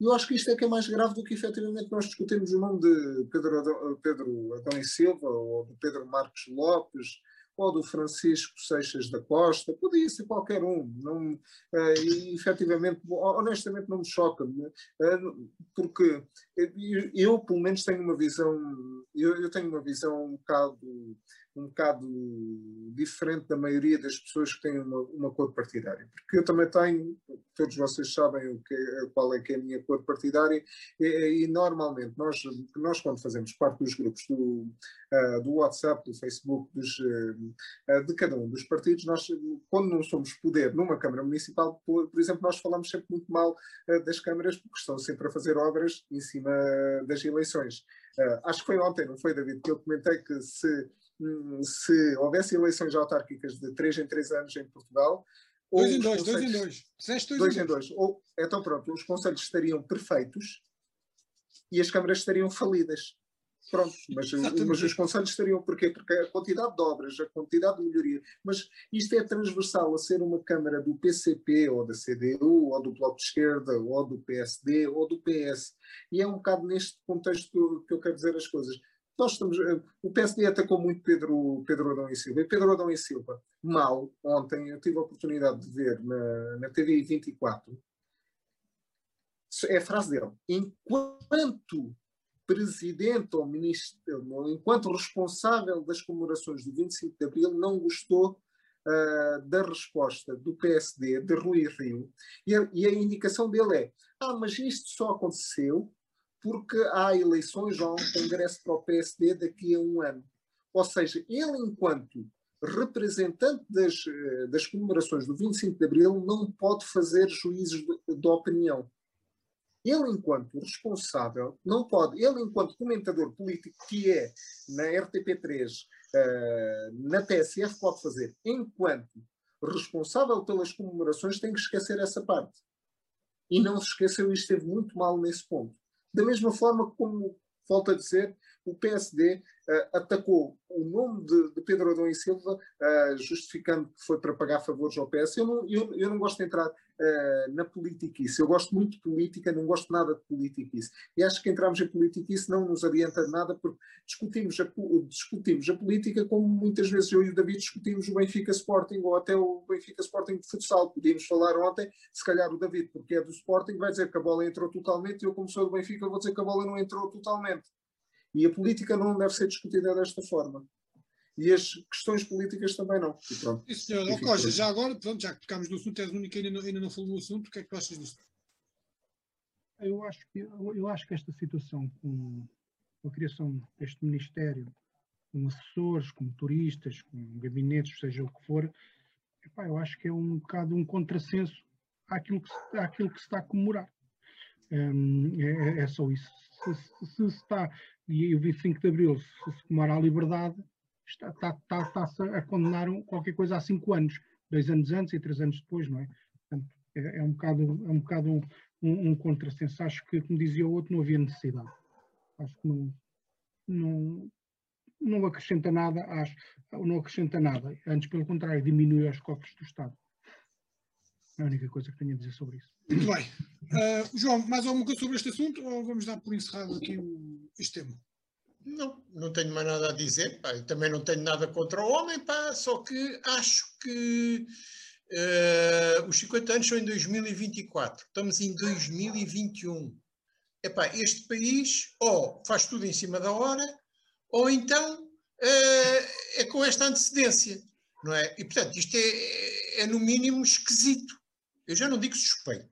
Eu acho que isto é que é mais grave do que efetivamente nós discutirmos o nome de Pedro Pedro Adão Silva, ou de Pedro Marcos Lopes, ou do Francisco Seixas da Costa, podia ser qualquer um, não, uh, e efetivamente, honestamente não me choca, uh, porque eu, eu, pelo menos tenho uma visão, eu, eu tenho uma visão um bocado um bocado diferente da maioria das pessoas que têm uma, uma cor partidária. Porque eu também tenho, todos vocês sabem o que, qual é que é a minha cor partidária, e, e normalmente nós, nós, quando fazemos parte dos grupos do, uh, do WhatsApp, do Facebook, dos, uh, de cada um dos partidos, nós, quando não somos poder numa Câmara Municipal, por, por exemplo, nós falamos sempre muito mal uh, das câmaras, porque estão sempre a fazer obras em cima das eleições. acho que foi ontem, não foi, David, que eu comentei que se se houvesse eleições autárquicas de 3 em 3 anos em Portugal. Dois em dois, dois em dois. Disseste dois, dois em dois. Ou, então pronto, os conselhos estariam perfeitos e as câmaras estariam falidas. Pronto, mas, mas os conselhos estariam porquê? Porque a quantidade de obras, a quantidade de melhoria, mas isto é transversal a ser uma Câmara do PCP ou da CDU ou do Bloco de Esquerda ou do PSD ou do PS. E é um bocado neste contexto que eu quero dizer as coisas. Nós estamos, eh, o PSD atacou muito Pedro, Pedro Adão e Silva. E Pedro Adão e Silva, mal, ontem eu tive a oportunidade de ver na, na TV 24, é a frase dele. Enquanto presidente ou ministro, enquanto responsável das comemorações do 25 de Abril, não gostou uh, da resposta do PSD, de Rui Rio, e a, e a indicação dele é: ah, mas isto só aconteceu porque há eleições há um congresso para o PSD daqui a um ano. Ou seja, ele, enquanto representante das, eh, das comemorações do 25 de Abril, não pode fazer juízos de, de opinião. Ele, enquanto responsável, não pode. Ele, enquanto comentador político, que é na RTP3, uh, eh, na TSF, pode fazer. Enquanto responsável pelas comemorações, tem que esquecer essa parte. E não se esqueceu e esteve muito mal nesse ponto. Da mesma forma como, volto a dizer, o PSD uh, eh, atacou o nome de, de, Pedro Adão e Silva, uh, justificando que foi para pagar favores ao PS. Eu não, eu, eu não gosto de entrar uh, na politiquice. Eu gosto muito de política, não gosto nada de politiquice. E acho que entramos em politiquice não nos adianta nada, porque discutimos a, discutimos a política como muitas vezes eu e o David discutimos o Benfica Sporting ou até o Benfica Sporting de futsal. Podíamos falar ontem, se calhar o David, porque é do Sporting, vai dizer que a bola entrou totalmente e eu, como sou do Benfica, vou dizer que a bola não entrou totalmente. E a política não deve ser discutida desta forma e as questões políticas também não. E pronto. Sim, senhor. Oh, Coja, já agora, pronto, já que tocámos no assunto, és o único que ainda não, ainda não falou no assunto, o que é que tu achas disto? Eu acho que, eu acho que esta situação com a criação deste Ministério, com assessores, com motoristas, com gabinetes, seja o que for, epá, eu acho que é um bocado um contrassenso àquilo que se, àquilo que se está a comemorar. Um, é, é, só isso. Se, se, se, está, e o 25 de Abril, se se comemora a liberdade, está, está, está, está a condenar qualquer coisa há cinco anos, dois anos antes e três anos depois, não é? Portanto, é, é um bocado, é um, bocado um, um, um contrassenso. Acho que, como dizia o outro, não havia necessidade. Acho que não, não, não acrescenta nada, acho, não acrescenta nada. Antes, pelo contrário, diminui os cofres do Estado. É a única coisa que tenho a dizer sobre isso. Muito bem. Uh, João, mais alguma coisa sobre este assunto ou vamos dar por encerrado aqui o, este tema? Não, não tenho mais nada a dizer. Pá. Também não tenho nada contra o homem, pá, só que acho que uh, os 50 anos são em 2024. Estamos em 2021. Epá, este país ou faz tudo em cima da hora, ou então uh, é com esta antecedência. Não é? E, portanto, isto é, é no mínimo esquisito. Eu já não digo suspeito,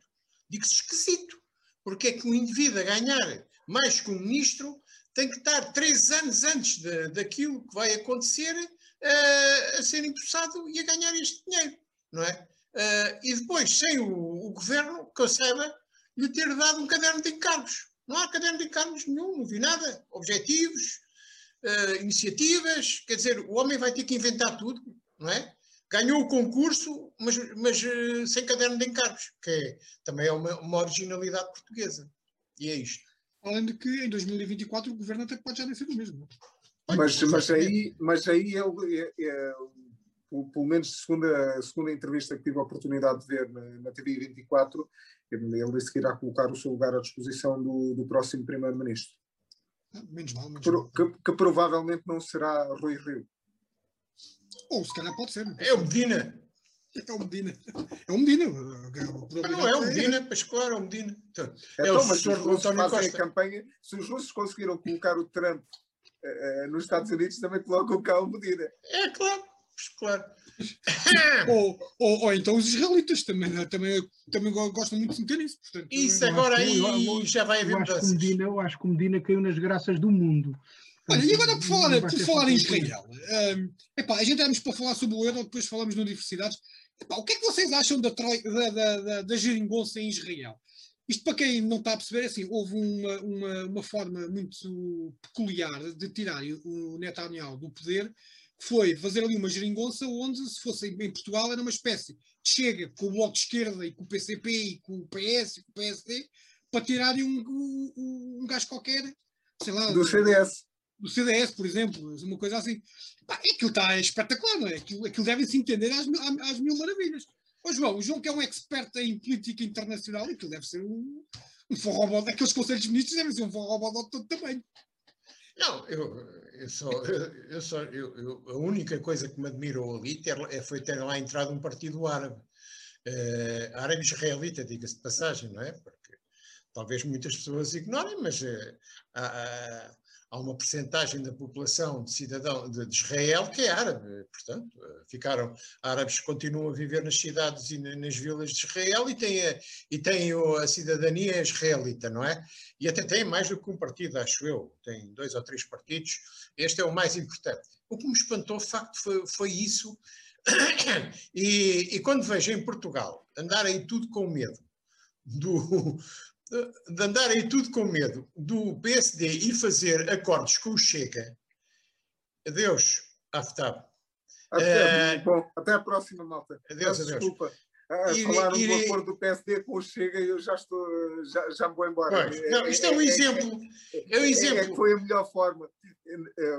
digo-se esquisito. Porque é que um indivíduo a ganhar mais que um ministro tem que estar três anos antes de, daquilo que vai acontecer uh, a ser empossado e a ganhar este dinheiro, não é? Uh, e depois, sem o, o, governo, que eu saiba, lhe ter dado um caderno de encargos. Não há caderno de encargos nenhum, não vi nada. Objetivos, uh, iniciativas, quer dizer, o homem vai ter que inventar tudo, não é? Ganhou o concurso, mas, mas sem caderno de encargos, que é, também é uma, uma originalidade portuguesa. E é isto. Além de que em 2024 o governo até pode já nem ser o mesmo. Mas, mas aí, mas aí ele, é, é, pelo menos segundo a segunda entrevista que tive a oportunidade de ver na, na TV 24, ele disse que irá colocar o seu lugar à disposição do, do próximo primeiro-ministro. Ah, menos mal, menos mal. Que, que, provavelmente não será Rui Rio. Ou se calhar pode ser. É o Medina. É o Medina. É o Medina. Não, é o Medina, pois claro, é o Medina. Então, é então mas se os russos fazem a campanha, se os russos conseguiram colocar o Trump uh, nos Estados Unidos, também colocam cá o Medina. É claro, claro. *laughs* ou, ou, ou, então os israelitas também, né? também, também gostam muito de meter isso. Portanto, isso agora aí eu, já vai haver mudanças. Medina, eu acho que o Medina caiu nas graças do mundo. Olha, e agora por falar, por falar em Israel, um, epá, a gente vamos para falar sobre o euro, depois falamos de universidades. Epá, o que é que vocês acham da, da, da, da, da geringonça em Israel? Isto para quem não está a perceber, é assim, houve uma, uma, uma forma muito peculiar de tirar o Netanyahu do poder, que foi fazer ali uma geringonça onde, se fosse em Portugal, era uma espécie de chega com o Bloco de Esquerda e com o PCP e com o PS e com o PSD, para tirarem um, um, um gajo qualquer, sei lá... Do CDS do CDS, por exemplo, uma coisa assim. Pá, aquilo está espetacular, não é? Aquilo, aquilo deve-se entender às, às, mil maravilhas. Ô João, o João que é um expert em política internacional, aquilo deve ser um, um forrobó, aqueles conselhos ministros devem ser um forrobó de todo tamanho. Não, eu, eu só, eu, só eu, eu, a única coisa que me admirou ali ter, é, foi ter lá entrado um partido árabe. Uh, árabe-israelita, diga-se de passagem, não é? Porque talvez muitas pessoas ignorem, mas uh, há, há uma percentagem da população de cidadão de, Israel que é árabe, portanto, eh, ficaram árabes continuam a viver nas cidades e nas vilas de Israel e têm a, e têm a cidadania israelita, não é? E até têm mais do que um partido, acho eu, tem dois ou três partidos, este é o mais importante. O que me espantou, de facto, foi, foi isso, *coughs* e, e quando vejo em Portugal andar aí tudo com medo do, de andar aí tudo com medo do PSD ir fazer acordos com o Chega. Adeus, Aftab. Até, uh, bom, até a próxima, malta. Adeus, adeus. Desculpa. Ah, falaram do acordo do PSD com o Chega e eu já estou, já, já me vou embora. Pois, não, isto é, é um é, exemplo. É, é, um exemplo. É, foi a melhor forma.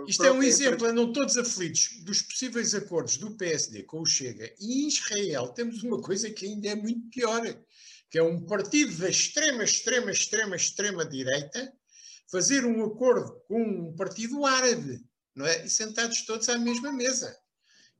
Isto é um exemplo, andam todos aflitos dos possíveis acordos do PSD com o Chega. E em Israel temos uma coisa que ainda é muito pior, que é um partido da extrema, extrema, extrema, extrema direita fazer um acordo com um partido árabe, não é? E sentados todos à mesma mesa.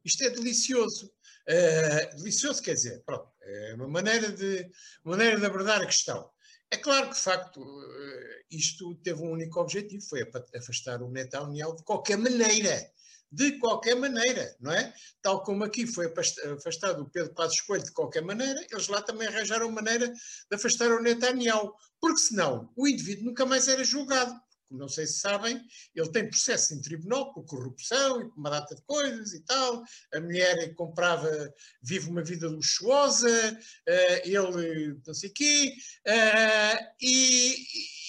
Isto é delicioso. Uh, delicioso quer dizer, pronto, é uma maneira de, maneira de abordar a questão. É claro que, de facto, uh, isto teve um único objetivo, foi afastar o Netanyahu de qualquer maneira. De qualquer maneira, não é? Tal como aqui foi afastado o Pedro Passos Coelho de qualquer maneira, eles lá também arranjaram maneira de afastar o Netanyahu. Porque senão o indivíduo nunca mais era julgado como não sei se sabem, ele tem processo em tribunal por corrupção e por uma data de coisas e tal. A mulher comprava, vive uma vida luxuosa, uh, ele não sei o quê, uh, e,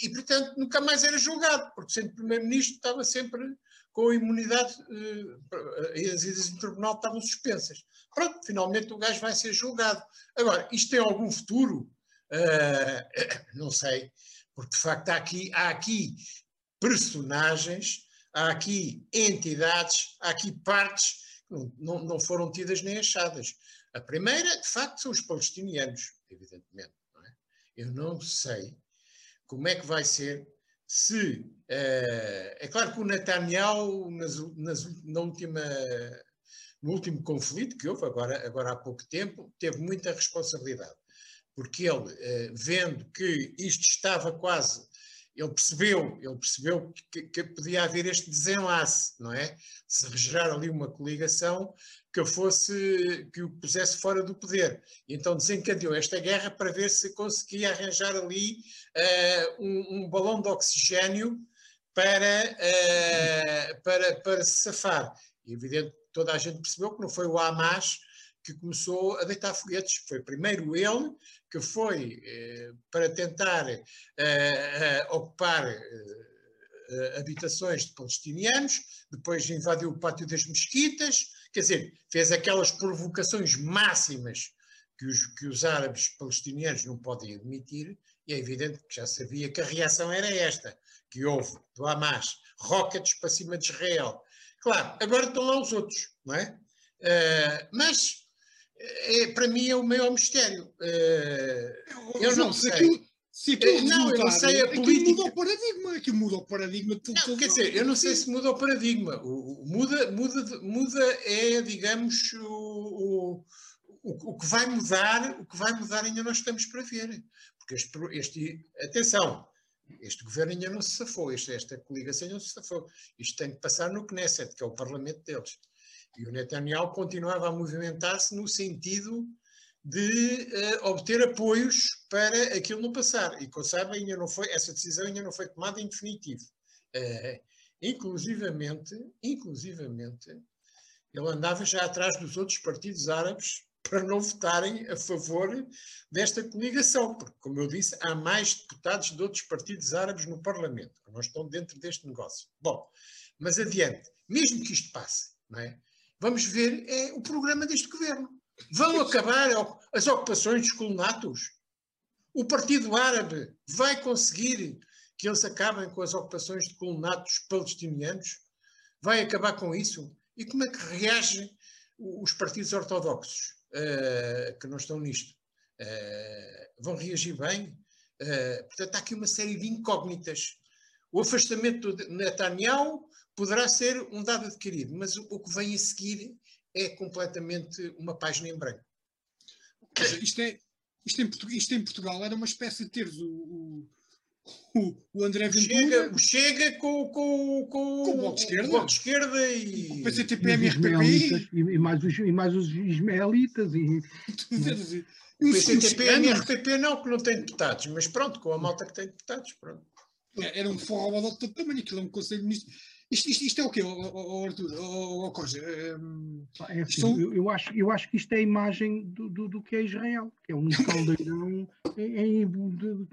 e, portanto, nunca mais era julgado, porque sendo primeiro-ministro estava sempre com a imunidade uh, e as idas em tribunal estavam suspensas. Pronto, finalmente o gajo vai ser julgado. Agora, isto tem algum futuro? *coughs* não sei porque de facto há aqui, há aqui personagens, há aqui entidades, há aqui partes que não, não, não foram tidas nem achadas. A primeira, de facto, são os palestinianos, evidentemente. Não é? Eu não sei como é que vai ser se. Uh, é claro que o Netanyahu, nas, nas, na última, no último conflito que houve, agora, agora há pouco tempo, teve muita responsabilidade. Porque ele, uh, vendo que isto estava quase ele percebeu, ele percebeu que, que, podia haver este desenlace, não é? Se regerar ali uma coligação que fosse, que o pusesse fora do poder. Então desencadeou esta guerra para ver se conseguia arranjar ali uh, um, um, balão de oxigênio para, uh, para, para se safar. E evidente toda a gente percebeu que não foi o Hamas que começou a deitar foguetes. Foi primeiro ele que foi eh, para tentar eh, eh, ocupar habitações de palestinianos, depois invadiu o pátio das mesquitas, quer dizer, fez aquelas provocações máximas que os, que os árabes palestinianos não podem admitir, e é evidente que já sabia que a reação era esta, que houve do Hamas rockets para cima de Israel. Claro, agora estão lá os outros, não é? Uh, mas é, para mim é o maior mistério. É, eu não sei. Aquilo, se aquilo não, eu não sei a política. muda o paradigma, aquilo muda o paradigma tudo. Não, quer dizer, eu não sei se muda o paradigma. O, o, muda, muda, muda é, digamos, o, o, o que vai mudar, o que vai mudar ainda nós estamos para ver. Porque este, este atenção, este governo ainda não se safou, este, esta coligação ainda não se safou. Isto tem que passar no Knesset, que é o parlamento deles. E o Netanyahu continuava a movimentar-se no sentido de uh, obter apoios para aquilo não passar. E, como sabem, ainda não foi, essa decisão ainda não foi tomada em definitivo. Uh, inclusivamente, inclusivamente, ele andava já atrás dos outros partidos árabes para não votarem a favor desta coligação, porque, como eu disse, há mais deputados de outros partidos árabes no Parlamento, que não estão dentro deste negócio. Bom, mas adiante, mesmo que isto passe, não é? Vamos ver é, o programa deste governo. Vão acabar as ocupações dos colonatos? O Partido Árabe vai conseguir que eles acabem com as ocupações de colonatos palestinianos? Vai acabar com isso? E como é que reagem os partidos ortodoxos uh, que não estão nisto? Uh, vão reagir bem? Uh, portanto, há aqui uma série de incógnitas. O afastamento de Netanyahu poderá ser um dado adquirido, mas o, o que vem a seguir é completamente uma página em branco. Isto, é, isto, em, isto em Portugal era uma espécie de teres o, o, o André Ventura... Chega, o Chega com, com, com, com o Bloco de Esquerda, Bloco de esquerda e... o PCTP, MRPP... E, e, mais os, e mais os ismaelitas e... o PCTP, MRPP não, que não tem deputados, mas pronto, com a malta que tem deputados, pronto. Era um forró de todo tamanho, aquilo é um conselho ministro isto, isto, isto é o quê, oh, Arthur, oh, Coja? Um, é assim, são... eu, eu, acho, eu acho que isto é a imagem do, do, do que é Israel, que é um caldeirão em,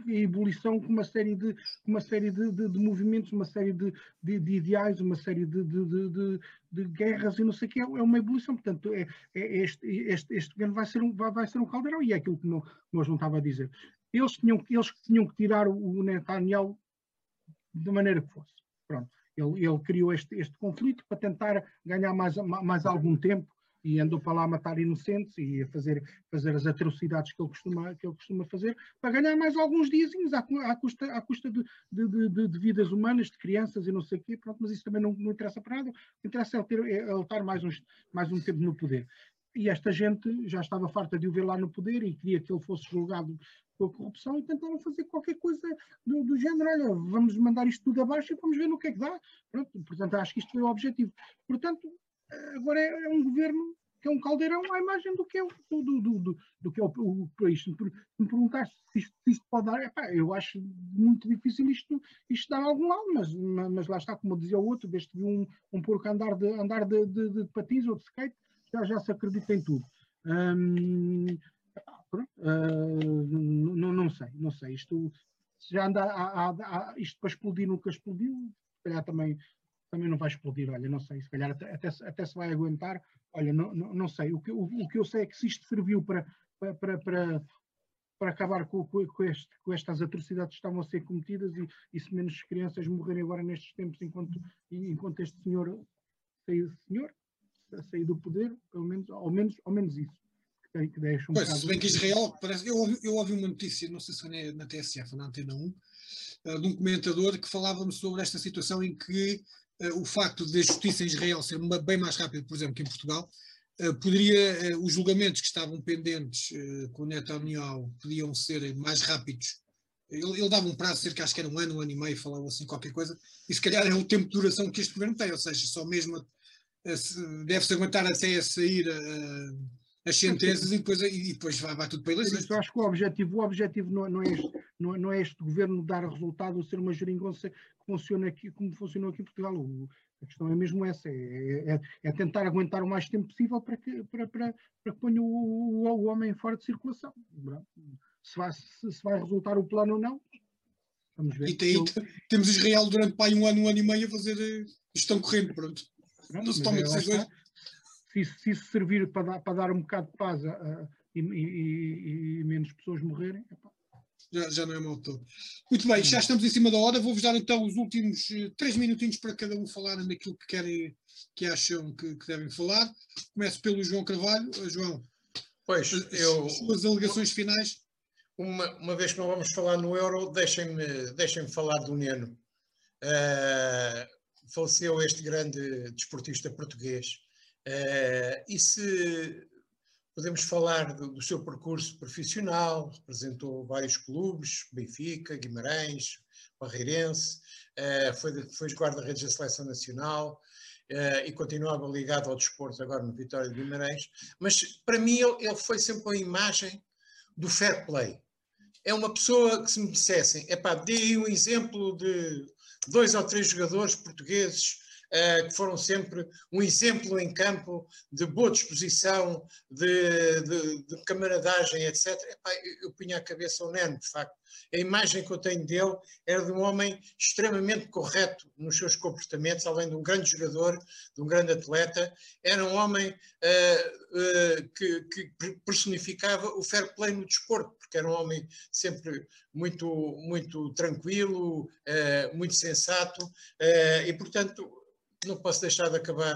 em, ebulição com uma série de, uma série de, de, de movimentos, uma série de, de, de, ideais, uma série de, de, de, guerras e não sei o que, é uma ebulição. Portanto, é, é este, este, este governo vai ser, um, vai, vai ser um caldeirão e é aquilo que não, nós não estava a dizer. Eles tinham, eles tinham que tirar o Netanyahu da maneira que fosse. Pronto Ele, ele criou este, este conflito para tentar ganhar mais, mais algum tempo e andou para lá matar inocentes e a fazer, fazer as atrocidades que ele, costuma, que ele costuma fazer para ganhar mais alguns diazinhos à, à custa, à custa de, de, de, de, vidas humanas, de crianças e não sei o quê, pronto, mas isso também não, não interessa para nada. O que interessa é ele, ter, é ele estar mais, uns, mais um tempo no poder. E esta gente já estava farta de o ver lá no poder e queria que ele fosse julgado com a corrupção e tentaram fazer qualquer coisa do, do género, olha, vamos mandar isto tudo abaixo e vamos ver no que é que dá. Pronto, portanto, acho que isto foi o objetivo. Portanto, agora é, é, um governo que é um caldeirão à imagem do que é o, do, do, do, do que é o, o país. Se me perguntaste se isto, se isto pode dar, epá, eu acho muito difícil isto, isto dar algum lado, mas, mas lá está, como dizia o outro, desde um, um porco andar de, andar de, de, de patins ou de skate, já, já se acredita em tudo. Hum, uh, não, sei, não sei. Isto já anda a, a, a, isto para explodir nunca explodiu, se calhar também, também não vai explodir, olha, não sei, se calhar até, até, até se vai aguentar, olha, não, não, não sei. O que, o, o, que eu sei é que se isto serviu para, para, para, para acabar com, com, com, este, com, estas atrocidades que estavam a ser cometidas e, e se menos crianças morrerem agora nestes tempos enquanto, enquanto este senhor saiu, senhor, sair do poder, pelo menos, ao menos, ao menos isso. Que, que deixa um pois, se bem que Israel, parece, eu, ouvi, eu ouvi uma notícia, não sei se foi na TSF ou na Antena 1, uh, eh, de um comentador que falava sobre esta situação em que uh, o facto de a justiça em Israel ser uma, bem mais rápida, por exemplo, que em Portugal, uh, poderia, os julgamentos que estavam pendentes com o Netanyahu podiam ser mais rápidos. Ele, ele, dava um prazo, cerca acho que era um ano, um ano e meio, falava assim qualquer coisa, e se calhar é o tempo de duração que este governo tem, ou seja, só mesmo deve-se aguentar até a sair as sentenças e depois, e depois vai, vai tudo para eleições. Eu acho que o objetivo, o objetivo não, não, é este, não, não, é este governo dar resultado ou ser uma geringonça que funciona aqui como funcionou aqui em Portugal. O, a questão é mesmo essa, é, é, é, tentar aguentar o mais tempo possível para que, para, para, para que ponha o, o, o homem fora de circulação. Se vai, se, se vai resultar o plano ou não, vamos ver. E tem, temos Israel durante pai, um ano, um ano e meio a fazer eh, gestão corrente, pronto. Não, se toma é, decisões. Se, se isso servir para dar, para dar um bocado de paz a, e, e, e, menos pessoas morrerem, já, já, não é mal todo. Muito bem, já estamos em cima da hora. Vou-vos dar então os últimos uh, três minutinhos para cada um falar naquilo que querem, que acham que, que devem falar. Começo pelo João Carvalho. Uh, João, pois, as, eu, as suas alegações finais. Uma, uma vez que não vamos falar no euro, deixem-me deixem falar do Neno. Uh, faleceu este grande desportista português. Uh, e se podemos falar do, do, seu percurso profissional, representou vários clubes, Benfica, Guimarães, Barreirense, uh, foi, foi guarda-redes da Seleção Nacional, Uh, e continuava ligado ao desporto agora no Vitória de Guimarães, mas para mim ele, ele, foi sempre a imagem do fair play. É uma pessoa que se me dissessem, epá, dê um exemplo de dois ou três jogadores portugueses que foram sempre um exemplo em campo de boa disposição, de, de, de camaradagem, etc. Epá, eu, punha a cabeça ao Neno, de facto. A imagem que eu tenho dele era de um homem extremamente correto nos seus comportamentos, além de um grande jogador, de um grande atleta. Era um homem uh, uh, que, que, personificava o fair play no desporto, porque era um homem sempre muito, muito tranquilo, uh, muito sensato, e portanto não posso deixar de acabar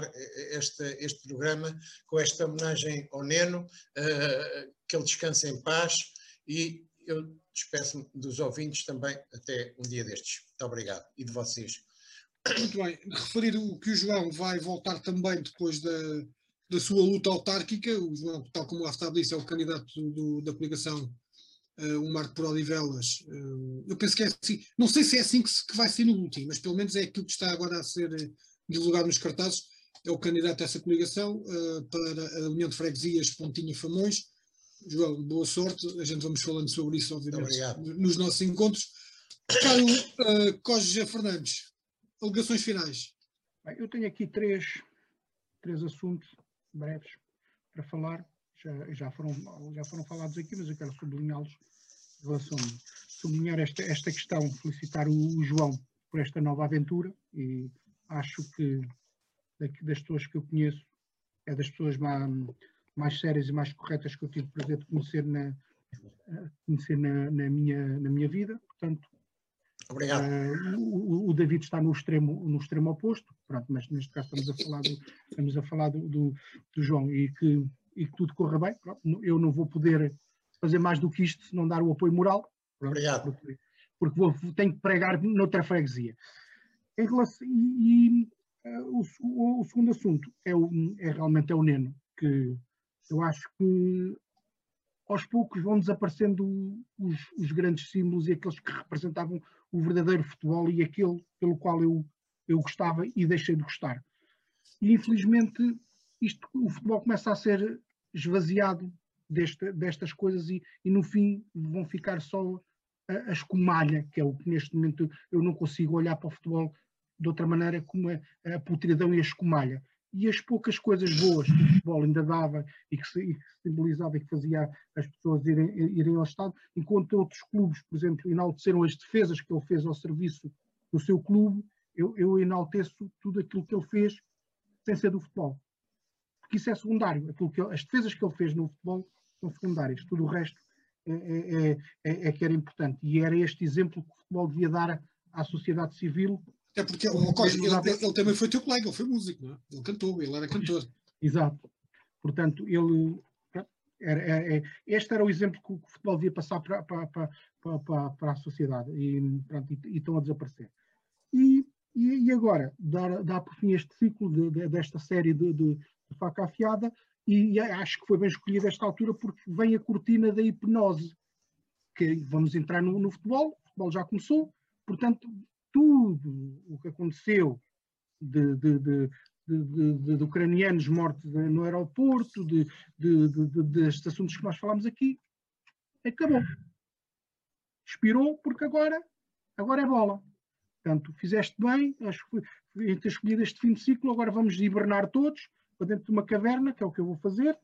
este, este programa com esta homenagem ao Neno, que ele descanse em paz e eu despeço-me dos ouvintes também até um dia destes. Muito obrigado. E de vocês. Muito bem. Referir o que o João vai voltar também depois da, da sua luta autárquica. O João, tal como o Aftab disse, é o candidato do, da coligação uh, o Marco por Odivelas. Uh, eu penso que é assim. Não sei se é assim que, se, que vai ser no último, mas pelo menos é aquilo que está agora a ser eh, divulgado nos cartazes. É o candidato a essa coligação uh, para a União de Freguesias Pontinha Famões João, boa sorte. A gente vamos falando sobre isso, obviamente, nos nossos encontros. Carlos uh, Coja Fernandes, alegações finais. Bem, eu tenho aqui três, três assuntos breves para falar. Já, já, foram, já foram falados aqui, mas eu quero sublinhá-los em relação a sublinhar esta, esta questão, felicitar o, o João por esta nova aventura e acho que das pessoas que eu conheço é das pessoas mais mais sérias e mais corretas que eu tive o prazer de conhecer na, conhecer na, na, minha, na minha vida. Portanto, Obrigado. Uh, o, o, David está no extremo, no extremo oposto, pronto, mas neste caso estamos a falar do, estamos a falar do, do, do João e que, e que tudo corra bem. Pronto, eu não vou poder fazer mais do que isto se não dar o apoio moral. Pronto, Obrigado. Porque, porque vou, tenho que pregar noutra freguesia. Relação, e, e uh, o, o, segundo assunto é, o, é realmente é o Neno, que eu acho que aos poucos vão desaparecendo os, os, grandes símbolos e aqueles que representavam o verdadeiro futebol e aquele pelo qual eu, eu gostava e deixei de gostar. E infelizmente isto, o futebol começa a ser esvaziado desta, destas coisas e, e, no fim vão ficar só a, a escumalha, que é o que neste momento eu não consigo olhar para o futebol de outra maneira como a, a putridão e a escumalha e as poucas coisas boas que o futebol ainda dava e que, se, e que simbolizava e que fazia as pessoas irem, irem ao Estado, enquanto outros clubes, por exemplo, enalteceram as defesas que ele fez ao serviço do seu clube, eu, eu enalteço tudo aquilo que ele fez sem ser do futebol. Porque isso é secundário. Aquilo que ele, as defesas que ele fez no futebol são secundárias. Tudo o resto é, é, é, é que era importante. E era este exemplo que o futebol devia dar à sociedade civil é porque ele, ele, ele, também foi teu colega, ele foi músico, não é? Ele cantou, ele era cantor. *laughs* Exato. Portanto, ele. Era, era, é, este era o exemplo que o futebol devia passar para, para, para, para, a sociedade e, pronto, e, e, estão a desaparecer. E, e, e agora, dar, dar por fim este ciclo de, de, desta série de, de, de faca afiada, e acho que foi bem escolhido esta altura porque vem a cortina da hipnose, que vamos entrar no, no futebol, o futebol já começou, portanto tudo o que aconteceu de, de, de, de, de ucranianos mortos no aeroporto, de, de, de, destes assuntos que nós falamos aqui, acabou. Expirou porque agora, agora é bola. Portanto, fizeste bem, acho que ter escolhido este fim de ciclo, agora vamos hibernar todos para dentro de uma caverna, que é o que eu vou fazer,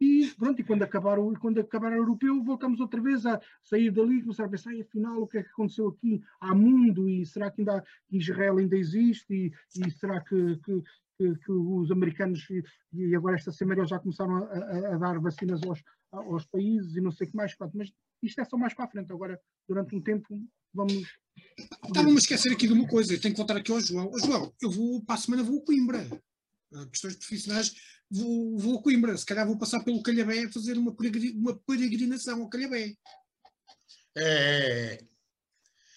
e pronto, e quando acabar o, quando acabar o europeu, voltamos outra vez a sair dali, começar a pensar, e afinal, o que é que aconteceu aqui? Há mundo, e será que ainda Israel ainda existe? E, e será que, que, que, que, os americanos, e, agora esta semana já começaram a, a, a dar vacinas aos, aos países e não sei o que mais, pronto, mas isto é só mais para a frente. Agora, durante um tempo, vamos. Estava-me a esquecer aqui de uma coisa, eu tenho que voltar aqui ao João. João, eu vou, para a semana vou a Coimbra. Questões profissionais vou, vou a Coimbra, se calhar vou passar pelo Calhabé fazer uma, uma peregrinação ao Calhabé. É. é.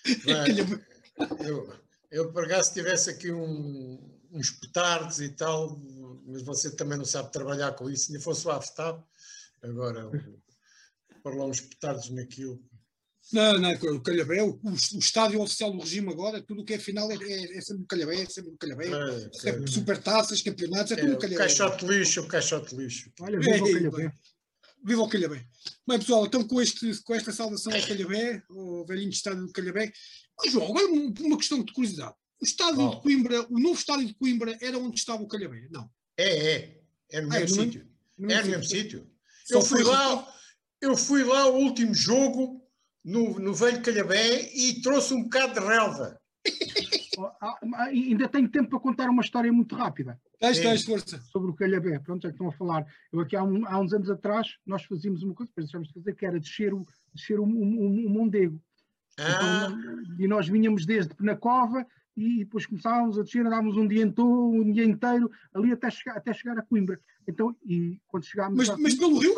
*laughs* eu, eu, por acaso, tivesse aqui um, uns petardos e tal, mas você também não sabe trabalhar com isso, nem fosse o AFTAB. Agora, por lá uns petardos naquilo. Não, não, o Calhabé, o, o, estádio oficial do regime agora, tudo o que é final é, é, é sempre o Calhabé, é sempre o Calhabé. É, é, super taças, campeonatos, é tudo o Calhabé. O caixote lixo, o caixote lixo. Olha, viva o Calhabé. Viva o Calhabé. Bem, pessoal, então com, este, com esta saudação ao Calhabé, ao velhinho estádio do Calhabé. Mas, João, agora uma questão de curiosidade. O estádio oh. de Coimbra, o novo estádio de Coimbra era onde estava o Calhabé? Não. É, é. É no ah, mesmo sítio. É no mesmo sítio. Eu fui lá, eu fui lá o último jogo no, no velho Calhabé e trouxe um bocado de relva. ainda tenho tempo para contar uma história muito rápida. Tens, tens, força. Sobre o Calhabé. Pronto, já estão a falar. Eu aqui há, um, há, uns anos atrás, nós fazíamos uma coisa, deixámos de fazer, que era descer o, descer o, o, o Mondego. Ah. Então, e nós vinhamos desde Penacova e depois começávamos a descer, andávamos um dia, inteiro, um dia inteiro ali até chegar, até chegar a Coimbra. Então, e quando chegámos. Mas, mas pelo Rio?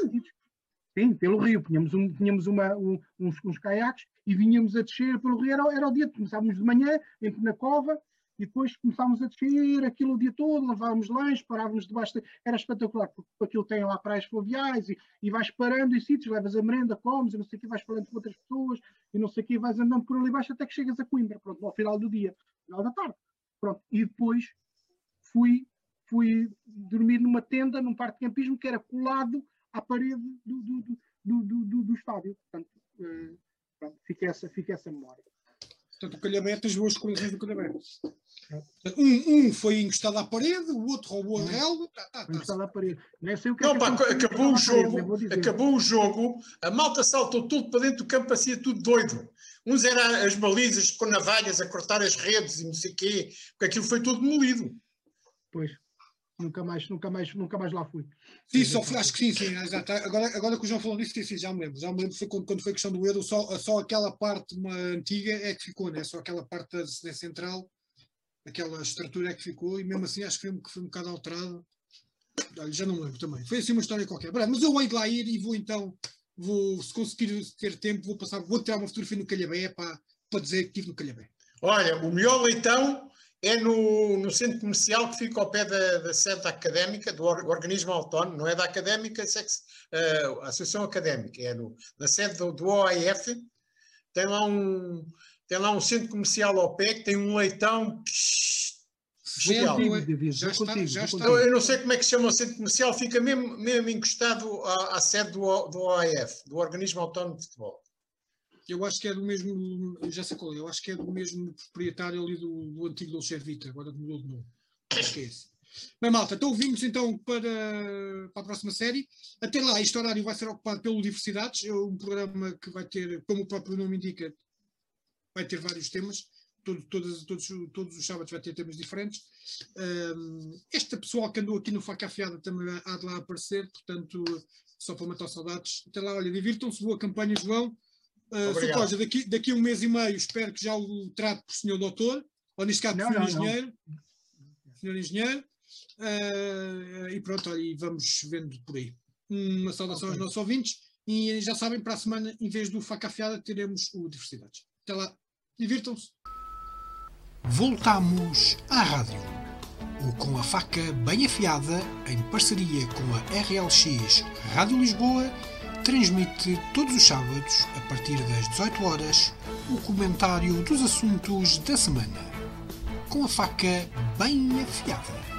Sim, pelo rio. Tínhamos, um, tínhamos uma, um, uns, uns, caiaques e vinhamos a descer pelo rio. Era, era o dia, começávamos de manhã na cova e depois começávamos a descer aquilo o dia todo, levávamos lanche, parávamos debaixo. De... Era espetacular, porque aquilo tem lá praias fluviais e, e vais parando em sítios, levas a merenda, comes e não sei o que, vais falando com outras pessoas e não sei o que, vais andando por ali baixo até que chegas a Coimbra, pronto, ao final do dia, final da tarde. Pronto, e depois fui, fui dormir numa tenda, num parque de campismo que era colado à parede do, do, do, do, do estádio. Portanto, uh, pronto, fica, essa, fica essa memória. Portanto, o Calhabé tem as boas coisas do Calhabé. Um, um foi encostado à parede, o outro roubou a relva. Tá, tá, tá. Encostado à parede. Nem sei o que é não, é pá, acabou o jogo, acabou o jogo, a malta saltou tudo para dentro do campo, parecia tudo doido. Uns eram as balizas com navalhas a cortar as redes e não sei o quê, porque aquilo foi tudo demolido. Pois. Nunca mais, nunca mais, nunca mais lá fui. Sim, só fui, acho que sim, sim. Exato. Agora, agora que o João falou disso, sim, sim, já me lembro. Já me lembro foi quando, quando foi a questão do Euro, só, só aquela parte uma antiga é que ficou, né? Só aquela parte da da central, aquela estrutura é que ficou, e mesmo assim acho que foi, um- que foi um bocado alterado. Olha, já não me lembro também. Foi assim uma história qualquer. Mas eu hei de lá ir e vou então, vou, se conseguir ter tempo, vou passar, vou tirar uma fotografia no Calhabé para, para dizer que estive no Calhabé. Olha, o melhor leitão é no, no centro comercial que fica ao pé da, da sede da académica, do or- organismo autónomo, não é da académica, é a Associação Académica, é no, na sede do, do OAF, tem lá, um, tem lá um centro comercial ao pé que tem um leitão já está- já está. Eu, não sei como é que se chama o centro comercial, fica mesmo, mesmo encostado à, à sede do, do OAF, do Organismo Autónomo de Futebol. Eu acho que é do mesmo, já sei qual é, eu acho que é do mesmo proprietário ali do, do antigo Dolce Vita, agora mudou de nome. Acho que é esse. Bem, malta, então vimos então para, para a próxima série. Até lá, este horário vai ser ocupado pelo Diversidades, é um programa que vai ter, como o próprio nome indica, vai ter vários temas. Todo, todos, todos, todos os sábados vai ter temas diferentes. Ahm, esta pessoal que andou aqui no Faca Afiada também há de lá aparecer, portanto, só para matar saudades. Até lá, olha, divirtam-se, boa campanha, João. Uh, Sr. Coja, daqui, daqui a um mês e meio espero que já o trate por senhor doutor, ou neste caso por senhor não, não. engenheiro. Senhor engenheiro. Uh, e pronto, olha, e vamos vendo por aí. Uma saudação aos Ok. nossos ouvintes e já sabem, para a semana, em vez do faca afiada, teremos o Diversidades. Até lá, divirtam-se. Voltamos à rádio. O Com a Faca Bem Afiada, em parceria com a RLX Rádio Lisboa, transmite todos os sábados, a partir das 18 horas, o comentário dos assuntos da semana. Com a faca bem afiada.